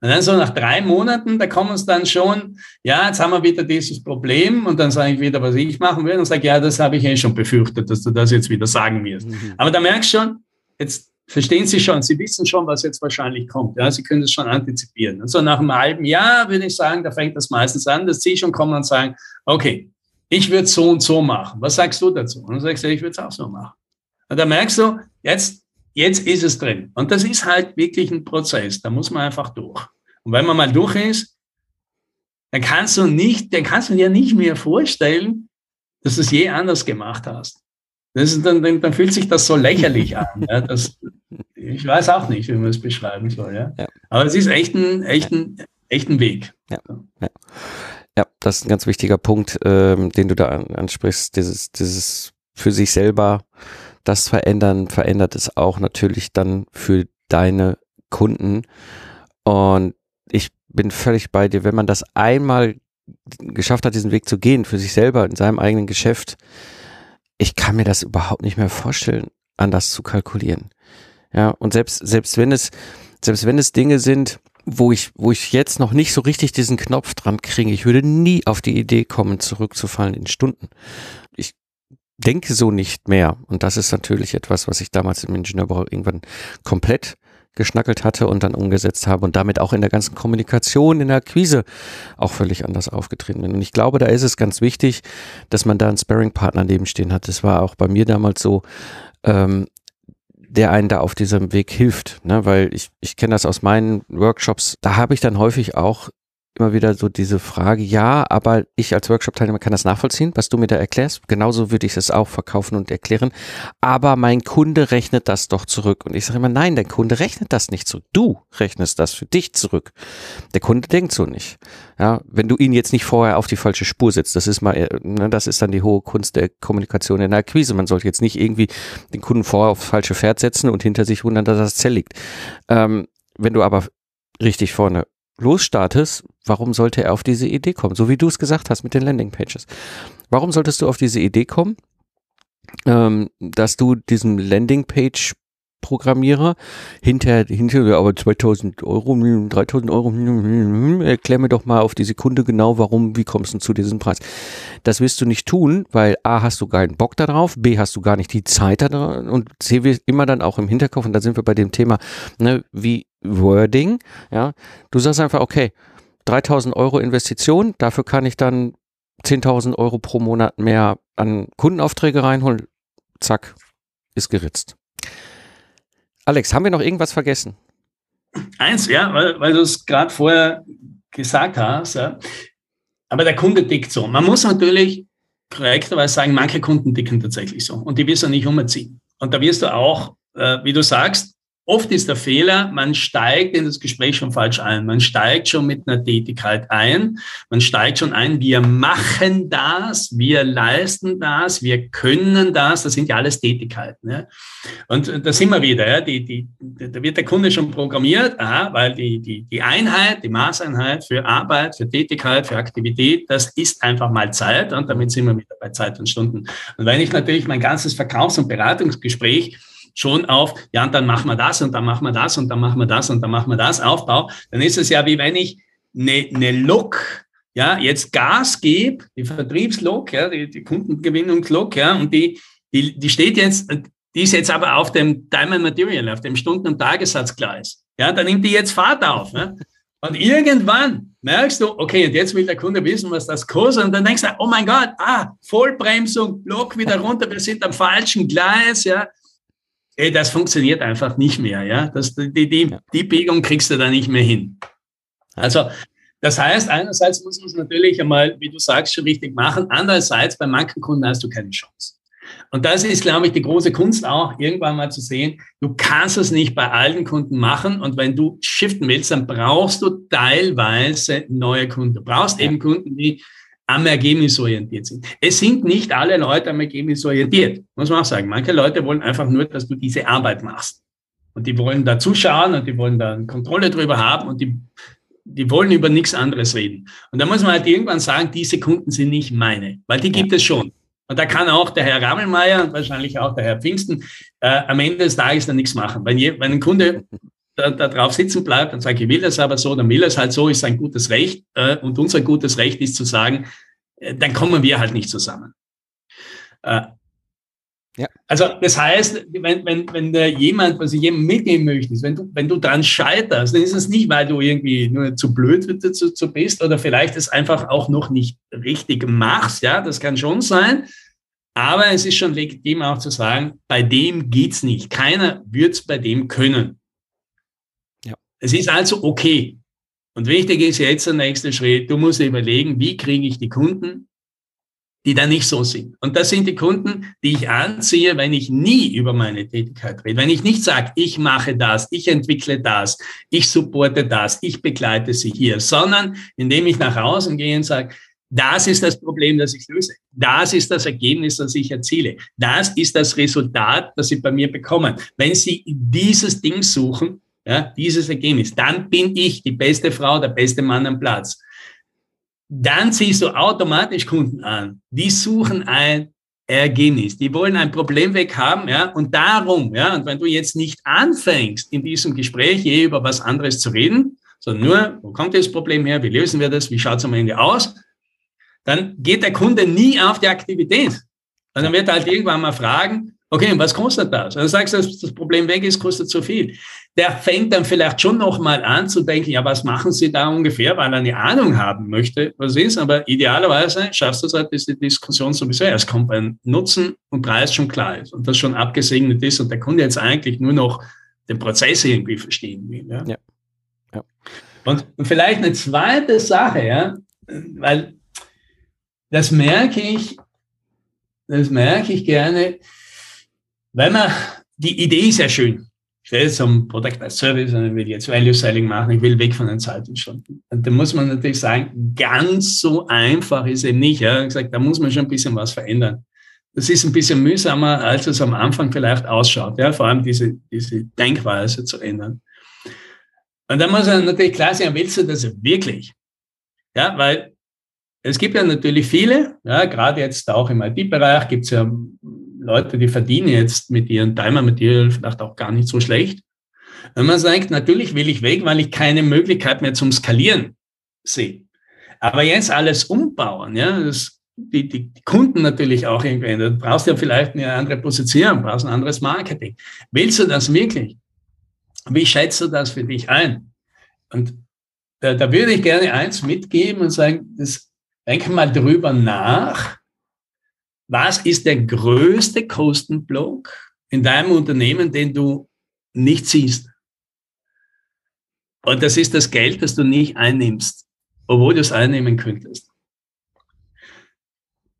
[SPEAKER 2] Und dann so nach drei Monaten, da kommen es dann schon, ja, jetzt haben wir wieder dieses Problem und dann sage ich wieder, was ich machen will und sage, ja, das habe ich eh schon befürchtet, dass du das jetzt wieder sagen wirst. Mhm. Aber da merkst du schon, jetzt verstehen Sie schon, Sie wissen schon, was jetzt wahrscheinlich kommt. Ja, Sie können es schon antizipieren. Und so nach einem halben Jahr würde ich sagen, da fängt das meistens an, dass Sie schon kommen und sagen, okay, ich würde so und so machen. Was sagst du dazu? Und dann sagst du, ich würde es auch so machen. Und da merkst du, jetzt jetzt ist es drin. Und das ist halt wirklich ein Prozess. Da muss man einfach durch. Und wenn man mal durch ist, dann kannst du nicht, dann kannst du dir nicht mehr vorstellen, dass du es je anders gemacht hast. Das ist dann, dann, dann fühlt sich das so lächerlich an. Ja, das, ich weiß auch nicht, wie man es beschreiben soll. Ja. ja. Aber es ist echt ein, echt ein, echt ein Weg.
[SPEAKER 1] Ja. ja. Ja, das ist ein ganz wichtiger Punkt, ähm, den du da ansprichst, dieses, dieses für sich selber das verändern, verändert es auch natürlich dann für deine Kunden. Und ich bin völlig bei dir, wenn man das einmal geschafft hat, diesen Weg zu gehen, für sich selber in seinem eigenen Geschäft, ich kann mir das überhaupt nicht mehr vorstellen, anders zu kalkulieren. Ja, und selbst, selbst wenn es, selbst wenn es Dinge sind, wo ich, wo ich jetzt noch nicht so richtig diesen Knopf dran kriege, ich würde nie auf die Idee kommen, zurückzufallen in Stunden. Ich denke so nicht mehr. Und das ist natürlich etwas, was ich damals im Ingenieurbau irgendwann komplett geschnackelt hatte und dann umgesetzt habe und damit auch in der ganzen Kommunikation, in der Akquise auch völlig anders aufgetreten bin. Und ich glaube, da ist es ganz wichtig, dass man da einen Sparring-Partner nebenstehen hat. Das war auch bei mir damals so, ähm, der einen da auf diesem Weg hilft. Ne? Weil ich, ich kenne das aus meinen Workshops, da habe ich dann häufig auch immer wieder so diese Frage, ja, aber ich als Workshop-Teilnehmer kann das nachvollziehen, was du mir da erklärst. Genauso würde ich es auch verkaufen und erklären. Aber mein Kunde rechnet das doch zurück. Und ich sage immer, nein, der Kunde rechnet das nicht zurück. Du rechnest das für dich zurück. Der Kunde denkt so nicht. Ja, wenn du ihn jetzt nicht vorher auf die falsche Spur setzt, das ist mal, äh, ne, das ist dann die hohe Kunst der Kommunikation in der Akquise. Man sollte jetzt nicht irgendwie den Kunden vorher aufs falsche Pferd setzen und hinter sich wundern, dass das Zell liegt. Ähm, wenn du aber richtig vorne losstartest, warum sollte er auf diese Idee kommen? So wie du es gesagt hast mit den Landingpages. Warum solltest du auf diese Idee kommen, ähm, dass du diesem Landingpage Programmierer hinter, hinter, aber 2000 Euro, 3000 Euro, erklär mir doch mal auf die Sekunde genau, warum, wie kommst du zu diesem Preis? Das wirst du nicht tun, weil A, hast du keinen Bock darauf, B, hast du gar nicht die Zeit da und C, wir immer dann auch im Hinterkopf, und da sind wir bei dem Thema, ne, wie Wording, ja, du sagst einfach, okay, 3000 Euro Investition, dafür kann ich dann 10.000 Euro pro Monat mehr an Kundenaufträge reinholen, zack, ist geritzt. Alex, haben wir noch irgendwas vergessen?
[SPEAKER 2] Eins, ja, weil, weil du es gerade vorher gesagt hast, ja. aber der Kunde tickt so. Man muss natürlich korrekterweise sagen, manche Kunden ticken tatsächlich so und die wirst du nicht umziehen. Und da wirst du auch, äh, wie du sagst, Oft ist der Fehler, man steigt in das Gespräch schon falsch ein. Man steigt schon mit einer Tätigkeit ein. Man steigt schon ein, wir machen das, wir leisten das, wir können das. Das sind ja alles Tätigkeiten. Ja. Und da sind wir wieder. Ja. Die, die, da wird der Kunde schon programmiert, aha, weil die, die, die Einheit, die Maßeinheit für Arbeit, für Tätigkeit, für Aktivität, das ist einfach mal Zeit. Und damit sind wir wieder bei Zeit und Stunden. Und wenn ich natürlich mein ganzes Verkaufs- und Beratungsgespräch schon auf, ja, und dann machen wir das und dann machen wir das und dann machen wir das und dann machen wir das Aufbau, dann ist es ja wie wenn ich eine, eine Lok, ja, jetzt Gas gebe, die Vertriebslok, ja, die, die Kundengewinnungslok, ja, und die, die, die steht jetzt, die ist jetzt aber auf dem Diamond Material, auf dem Stunden- und Tagessatzgleis. Ja, dann nimmt die jetzt Fahrt auf. Ja? Und irgendwann merkst du, okay, und jetzt will der Kunde wissen, was das kostet. Und dann denkst du, oh mein Gott, ah, Vollbremsung, Block wieder runter, wir sind am falschen Gleis, ja. Ey, das funktioniert einfach nicht mehr, ja. Das, die, die, die Biegung kriegst du da nicht mehr hin. Also, das heißt, einerseits muss man es natürlich einmal, wie du sagst, schon richtig machen. Andererseits, bei manchen Kunden hast du keine Chance. Und das ist, glaube ich, die große Kunst auch, irgendwann mal zu sehen, du kannst es nicht bei allen Kunden machen. Und wenn du shiften willst, dann brauchst du teilweise neue Kunden. Du brauchst eben Kunden, die am Ergebnis orientiert sind. Es sind nicht alle Leute am Ergebnis orientiert, muss man auch sagen. Manche Leute wollen einfach nur, dass du diese Arbeit machst. Und die wollen da zuschauen und die wollen da Kontrolle drüber haben und die, die wollen über nichts anderes reden. Und da muss man halt irgendwann sagen, diese Kunden sind nicht meine, weil die gibt es schon. Und da kann auch der Herr Rammelmeier und wahrscheinlich auch der Herr Pfingsten äh, am Ende des Tages dann nichts machen. Wenn, je, wenn ein Kunde da, da drauf sitzen bleibt und sagt, ich will das aber so, dann will es halt so, ist sein gutes Recht. Äh, und unser gutes Recht ist zu sagen, äh, dann kommen wir halt nicht zusammen. Äh, ja. Also das heißt, wenn, wenn, wenn der jemand, was ich jemand mitnehmen möchte, wenn du, wenn du dran scheiterst, dann ist es nicht, weil du irgendwie nur zu blöd dazu zu bist oder vielleicht es einfach auch noch nicht richtig machst. Ja, das kann schon sein. Aber es ist schon legitim auch zu sagen, bei dem geht's nicht. Keiner wird's bei dem können. Es ist also okay. Und wichtig ist jetzt der nächste Schritt. Du musst überlegen, wie kriege ich die Kunden, die da nicht so sind. Und das sind die Kunden, die ich anziehe, wenn ich nie über meine Tätigkeit rede. Wenn ich nicht sage, ich mache das, ich entwickle das, ich supporte das, ich begleite sie hier, sondern indem ich nach außen gehe und sage, das ist das Problem, das ich löse. Das ist das Ergebnis, das ich erziele. Das ist das Resultat, das Sie bei mir bekommen. Wenn Sie dieses Ding suchen, ja, dieses Ergebnis, dann bin ich die beste Frau, der beste Mann am Platz. Dann ziehst du automatisch Kunden an. Die suchen ein Ergebnis. Die wollen ein Problem weg haben, ja, und darum, ja, und wenn du jetzt nicht anfängst, in diesem Gespräch je über was anderes zu reden, sondern nur, wo kommt das Problem her, wie lösen wir das, wie schaut es am Ende aus, dann geht der Kunde nie auf die Aktivität. Und dann wird er halt irgendwann mal fragen, Okay, und was kostet das? Also sagst du, dass das Problem weg ist, kostet zu viel. Der fängt dann vielleicht schon nochmal an zu denken, ja, was machen Sie da ungefähr, weil er eine Ahnung haben möchte, was ist. Aber idealerweise schaffst du es halt, dass die Diskussion sowieso erst kommt, weil Nutzen und Preis schon klar ist und das schon abgesegnet ist und der Kunde jetzt eigentlich nur noch den Prozess irgendwie verstehen will. Ja. ja. ja. Und, und vielleicht eine zweite Sache, ja, weil das merke ich, das merke ich gerne, wenn man, die Idee ist ja schön. Ich will jetzt zum Product as Service und ich will jetzt Value Selling machen, ich will weg von den Zeitungsstunden. Und da muss man natürlich sagen, ganz so einfach ist eben nicht. Ja. Ich gesagt, da muss man schon ein bisschen was verändern. Das ist ein bisschen mühsamer, als es am Anfang vielleicht ausschaut. Ja, vor allem diese, diese Denkweise zu ändern. Und da muss man natürlich klar sein, willst du das wirklich? Ja, weil es gibt ja natürlich viele, ja, gerade jetzt auch im IT-Bereich gibt es ja Leute, die verdienen jetzt mit ihren Timer Material vielleicht auch gar nicht so schlecht. Wenn man sagt, natürlich will ich weg, weil ich keine Möglichkeit mehr zum Skalieren sehe. Aber jetzt alles umbauen, ja, das, die, die, die Kunden natürlich auch irgendwie, du brauchst ja vielleicht eine andere Position, brauchst ein anderes Marketing. Willst du das wirklich? Wie schätzt du das für dich ein? Und da, da würde ich gerne eins mitgeben und sagen, das, denk mal drüber nach, was ist der größte Kostenblock in deinem Unternehmen, den du nicht siehst? Und das ist das Geld, das du nicht einnimmst, obwohl du es einnehmen könntest.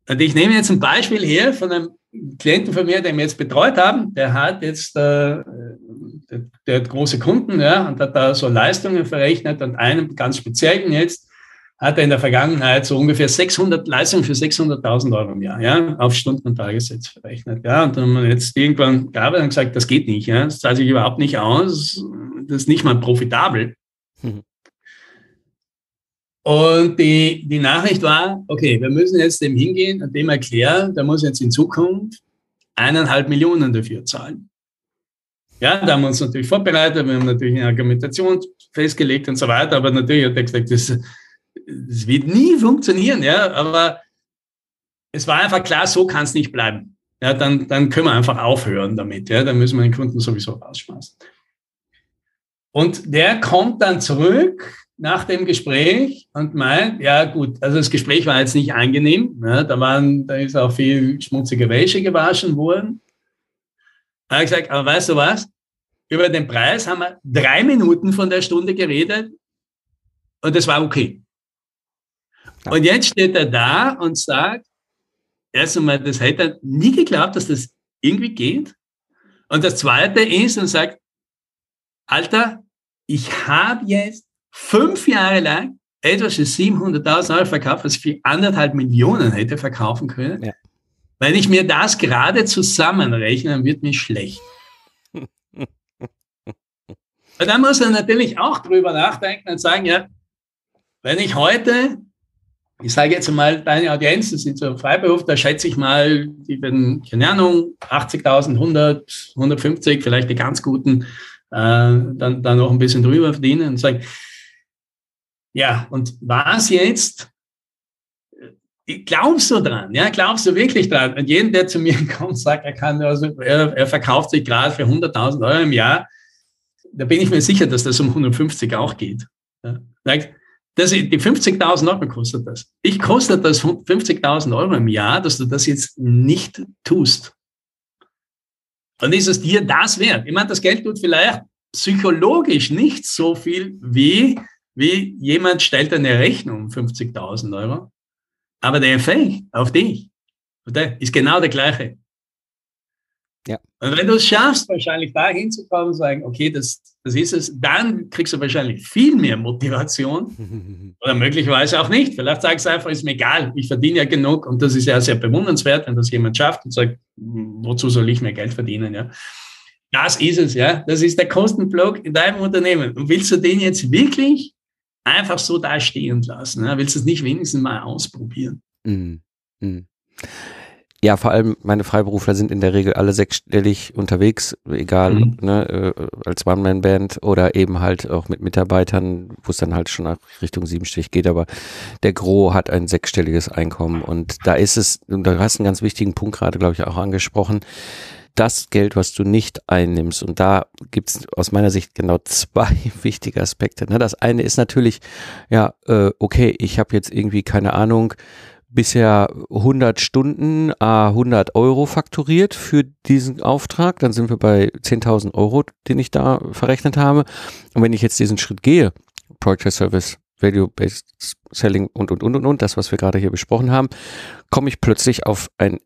[SPEAKER 2] Und ich nehme jetzt ein Beispiel her von einem Klienten von mir, den wir jetzt betreut haben. Der hat jetzt, äh, der, der hat große Kunden, ja, und hat da so Leistungen verrechnet und einen ganz speziellen jetzt, hat er in der Vergangenheit so ungefähr 600 Leistungen für 600.000 Euro im Jahr, ja, auf Stunden- und Tagessätze verrechnet. Ja, und dann haben wir jetzt irgendwann gearbeitet und gesagt, das geht nicht, ja, das zahlt sich überhaupt nicht aus, das ist nicht mal profitabel. Mhm. Und die, die Nachricht war, okay, wir müssen jetzt dem hingehen und dem erklären, der muss jetzt in Zukunft eineinhalb Millionen dafür zahlen. Ja, da haben wir uns natürlich vorbereitet, wir haben natürlich eine Argumentation festgelegt und so weiter, aber natürlich hat er gesagt, das es wird nie funktionieren, ja, aber es war einfach klar, so kann es nicht bleiben. Ja, dann, dann können wir einfach aufhören damit. Ja, dann müssen wir den Kunden sowieso rausschmeißen. Und der kommt dann zurück nach dem Gespräch und meint, ja gut, also das Gespräch war jetzt nicht angenehm. Ja, da, waren, da ist auch viel schmutzige Wäsche gewaschen worden. Da habe ich gesagt, aber weißt du was? Über den Preis haben wir drei Minuten von der Stunde geredet und das war okay. Und jetzt steht er da und sagt, erst einmal, das hätte er nie geglaubt, dass das irgendwie geht. Und das Zweite ist und sagt, Alter, ich habe jetzt fünf Jahre lang etwas für 700.000 Euro verkauft, was ich für anderthalb Millionen hätte verkaufen können. Ja. Wenn ich mir das gerade zusammenrechne, dann wird mir schlecht. und dann muss er natürlich auch drüber nachdenken und sagen, ja, wenn ich heute ich sage jetzt mal, deine Audienz, das sind so Freiberuf, da schätze ich mal, die werden, keine Ahnung, 80.000, 100, 150, vielleicht die ganz guten, äh, dann, dann noch ein bisschen drüber verdienen und sagen, ja, und was jetzt? Glaubst du dran? Ja, glaubst du wirklich dran? Und jeden, der zu mir kommt, sagt, er kann, also, er, er verkauft sich gerade für 100.000 Euro im Jahr, da bin ich mir sicher, dass das um 150 auch geht. Ja. Sagt, das, die 50.000 Euro kostet das. Ich kostet das 50.000 Euro im Jahr, dass du das jetzt nicht tust. Dann ist es dir das wert. Ich meine, das Geld tut vielleicht psychologisch nicht so viel wie, wie jemand stellt eine Rechnung 50.000 Euro. Aber der Effekt auf dich ist genau der gleiche. Ja. Und wenn du es schaffst, wahrscheinlich da hinzukommen und sagen, okay, das, das ist es, dann kriegst du wahrscheinlich viel mehr Motivation oder möglicherweise auch nicht. Vielleicht sagst du einfach, ist mir egal, ich verdiene ja genug und das ist ja sehr bewundernswert, wenn das jemand schafft und sagt, wozu soll ich mehr Geld verdienen, ja. Das ist es, ja. Das ist der Kostenblock in deinem Unternehmen. Und willst du den jetzt wirklich einfach so da stehen lassen? Ja? Willst du es nicht wenigstens mal ausprobieren? Mhm.
[SPEAKER 1] Mhm. Ja, vor allem meine Freiberufler sind in der Regel alle sechsstellig unterwegs, egal mhm. ne, äh, als One-Man-Band oder eben halt auch mit Mitarbeitern, wo es dann halt schon nach Richtung siebenstellig geht, aber der Gro hat ein sechsstelliges Einkommen und da ist es, du hast einen ganz wichtigen Punkt gerade, glaube ich, auch angesprochen, das Geld, was du nicht einnimmst. Und da gibt es aus meiner Sicht genau zwei wichtige Aspekte. Ne? Das eine ist natürlich, ja, äh, okay, ich habe jetzt irgendwie keine Ahnung, bisher 100 Stunden, a 100 Euro fakturiert für diesen Auftrag. Dann sind wir bei 10.000 Euro, den ich da verrechnet habe. Und wenn ich jetzt diesen Schritt gehe, Project Service, Value-Based Selling und, und, und, und, und, das, was wir gerade hier besprochen haben, komme ich plötzlich auf ein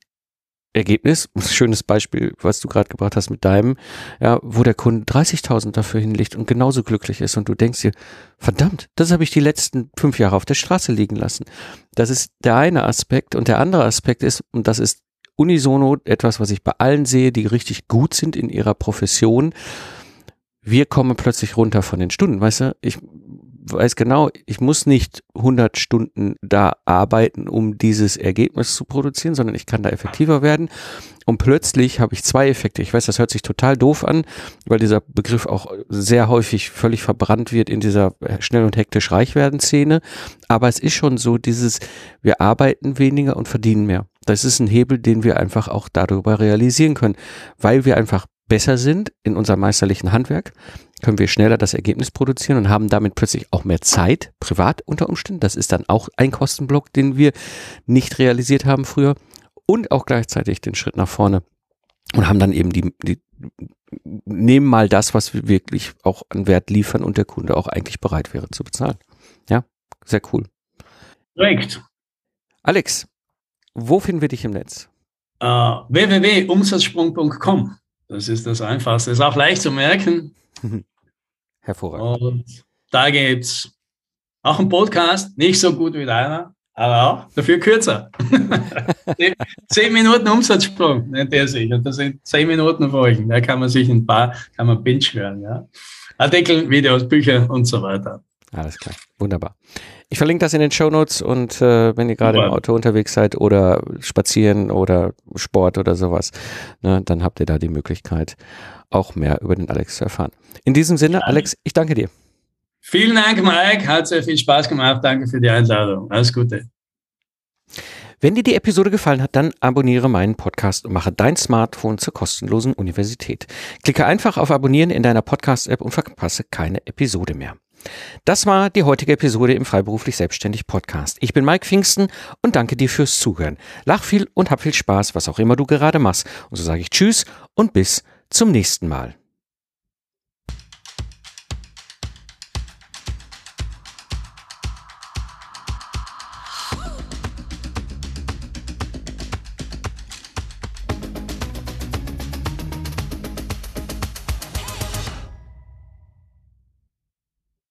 [SPEAKER 1] Ergebnis, schönes Beispiel, was du gerade gebracht hast mit deinem, ja, wo der Kunde 30.000 dafür hinlegt und genauso glücklich ist und du denkst dir, verdammt, das habe ich die letzten fünf Jahre auf der Straße liegen lassen. Das ist der eine Aspekt und der andere Aspekt ist, und das ist unisono etwas, was ich bei allen sehe, die richtig gut sind in ihrer Profession, wir kommen plötzlich runter von den Stunden. Weißt du, ich weiß genau, ich muss nicht 100 Stunden da arbeiten, um dieses Ergebnis zu produzieren, sondern ich kann da effektiver werden. Und plötzlich habe ich zwei Effekte. Ich weiß, das hört sich total doof an, weil dieser Begriff auch sehr häufig völlig verbrannt wird in dieser schnell und hektisch reich werden Szene. Aber es ist schon so dieses, wir arbeiten weniger und verdienen mehr. Das ist ein Hebel, den wir einfach auch darüber realisieren können, weil wir einfach besser sind in unserem meisterlichen Handwerk, können wir schneller das Ergebnis produzieren und haben damit plötzlich auch mehr Zeit, privat unter Umständen. Das ist dann auch ein Kostenblock, den wir nicht realisiert haben früher und auch gleichzeitig den Schritt nach vorne und haben dann eben die, die nehmen mal das, was wir wirklich auch an Wert liefern und der Kunde auch eigentlich bereit wäre zu bezahlen. Ja, sehr cool.
[SPEAKER 2] Korrekt.
[SPEAKER 1] Alex, wo finden wir dich im Netz?
[SPEAKER 2] Uh, www.umsatzsprung.com das ist das Einfachste. Ist auch leicht zu merken.
[SPEAKER 1] Hervorragend.
[SPEAKER 2] Und da gibt es auch einen Podcast, nicht so gut wie deiner, aber auch dafür kürzer. zehn Minuten Umsatzsprung nennt er sich. Und das sind zehn Minuten Folgen. Da kann man sich ein paar, kann man binge hören. Ja. Artikel, Videos, Bücher und so weiter.
[SPEAKER 1] Alles klar, wunderbar. Ich verlinke das in den Show Notes und äh, wenn ihr gerade im Auto unterwegs seid oder spazieren oder Sport oder sowas, ne, dann habt ihr da die Möglichkeit, auch mehr über den Alex zu erfahren. In diesem Sinne, Alex, ich danke dir.
[SPEAKER 2] Vielen Dank, Mike. Hat sehr viel Spaß gemacht. Danke für die Einladung. Alles Gute.
[SPEAKER 1] Wenn dir die Episode gefallen hat, dann abonniere meinen Podcast und mache dein Smartphone zur kostenlosen Universität. Klicke einfach auf Abonnieren in deiner Podcast-App und verpasse keine Episode mehr. Das war die heutige Episode im Freiberuflich Selbstständig Podcast. Ich bin Mike Pfingsten und danke dir fürs Zuhören. Lach viel und hab viel Spaß, was auch immer du gerade machst. Und so sage ich Tschüss und bis zum nächsten Mal.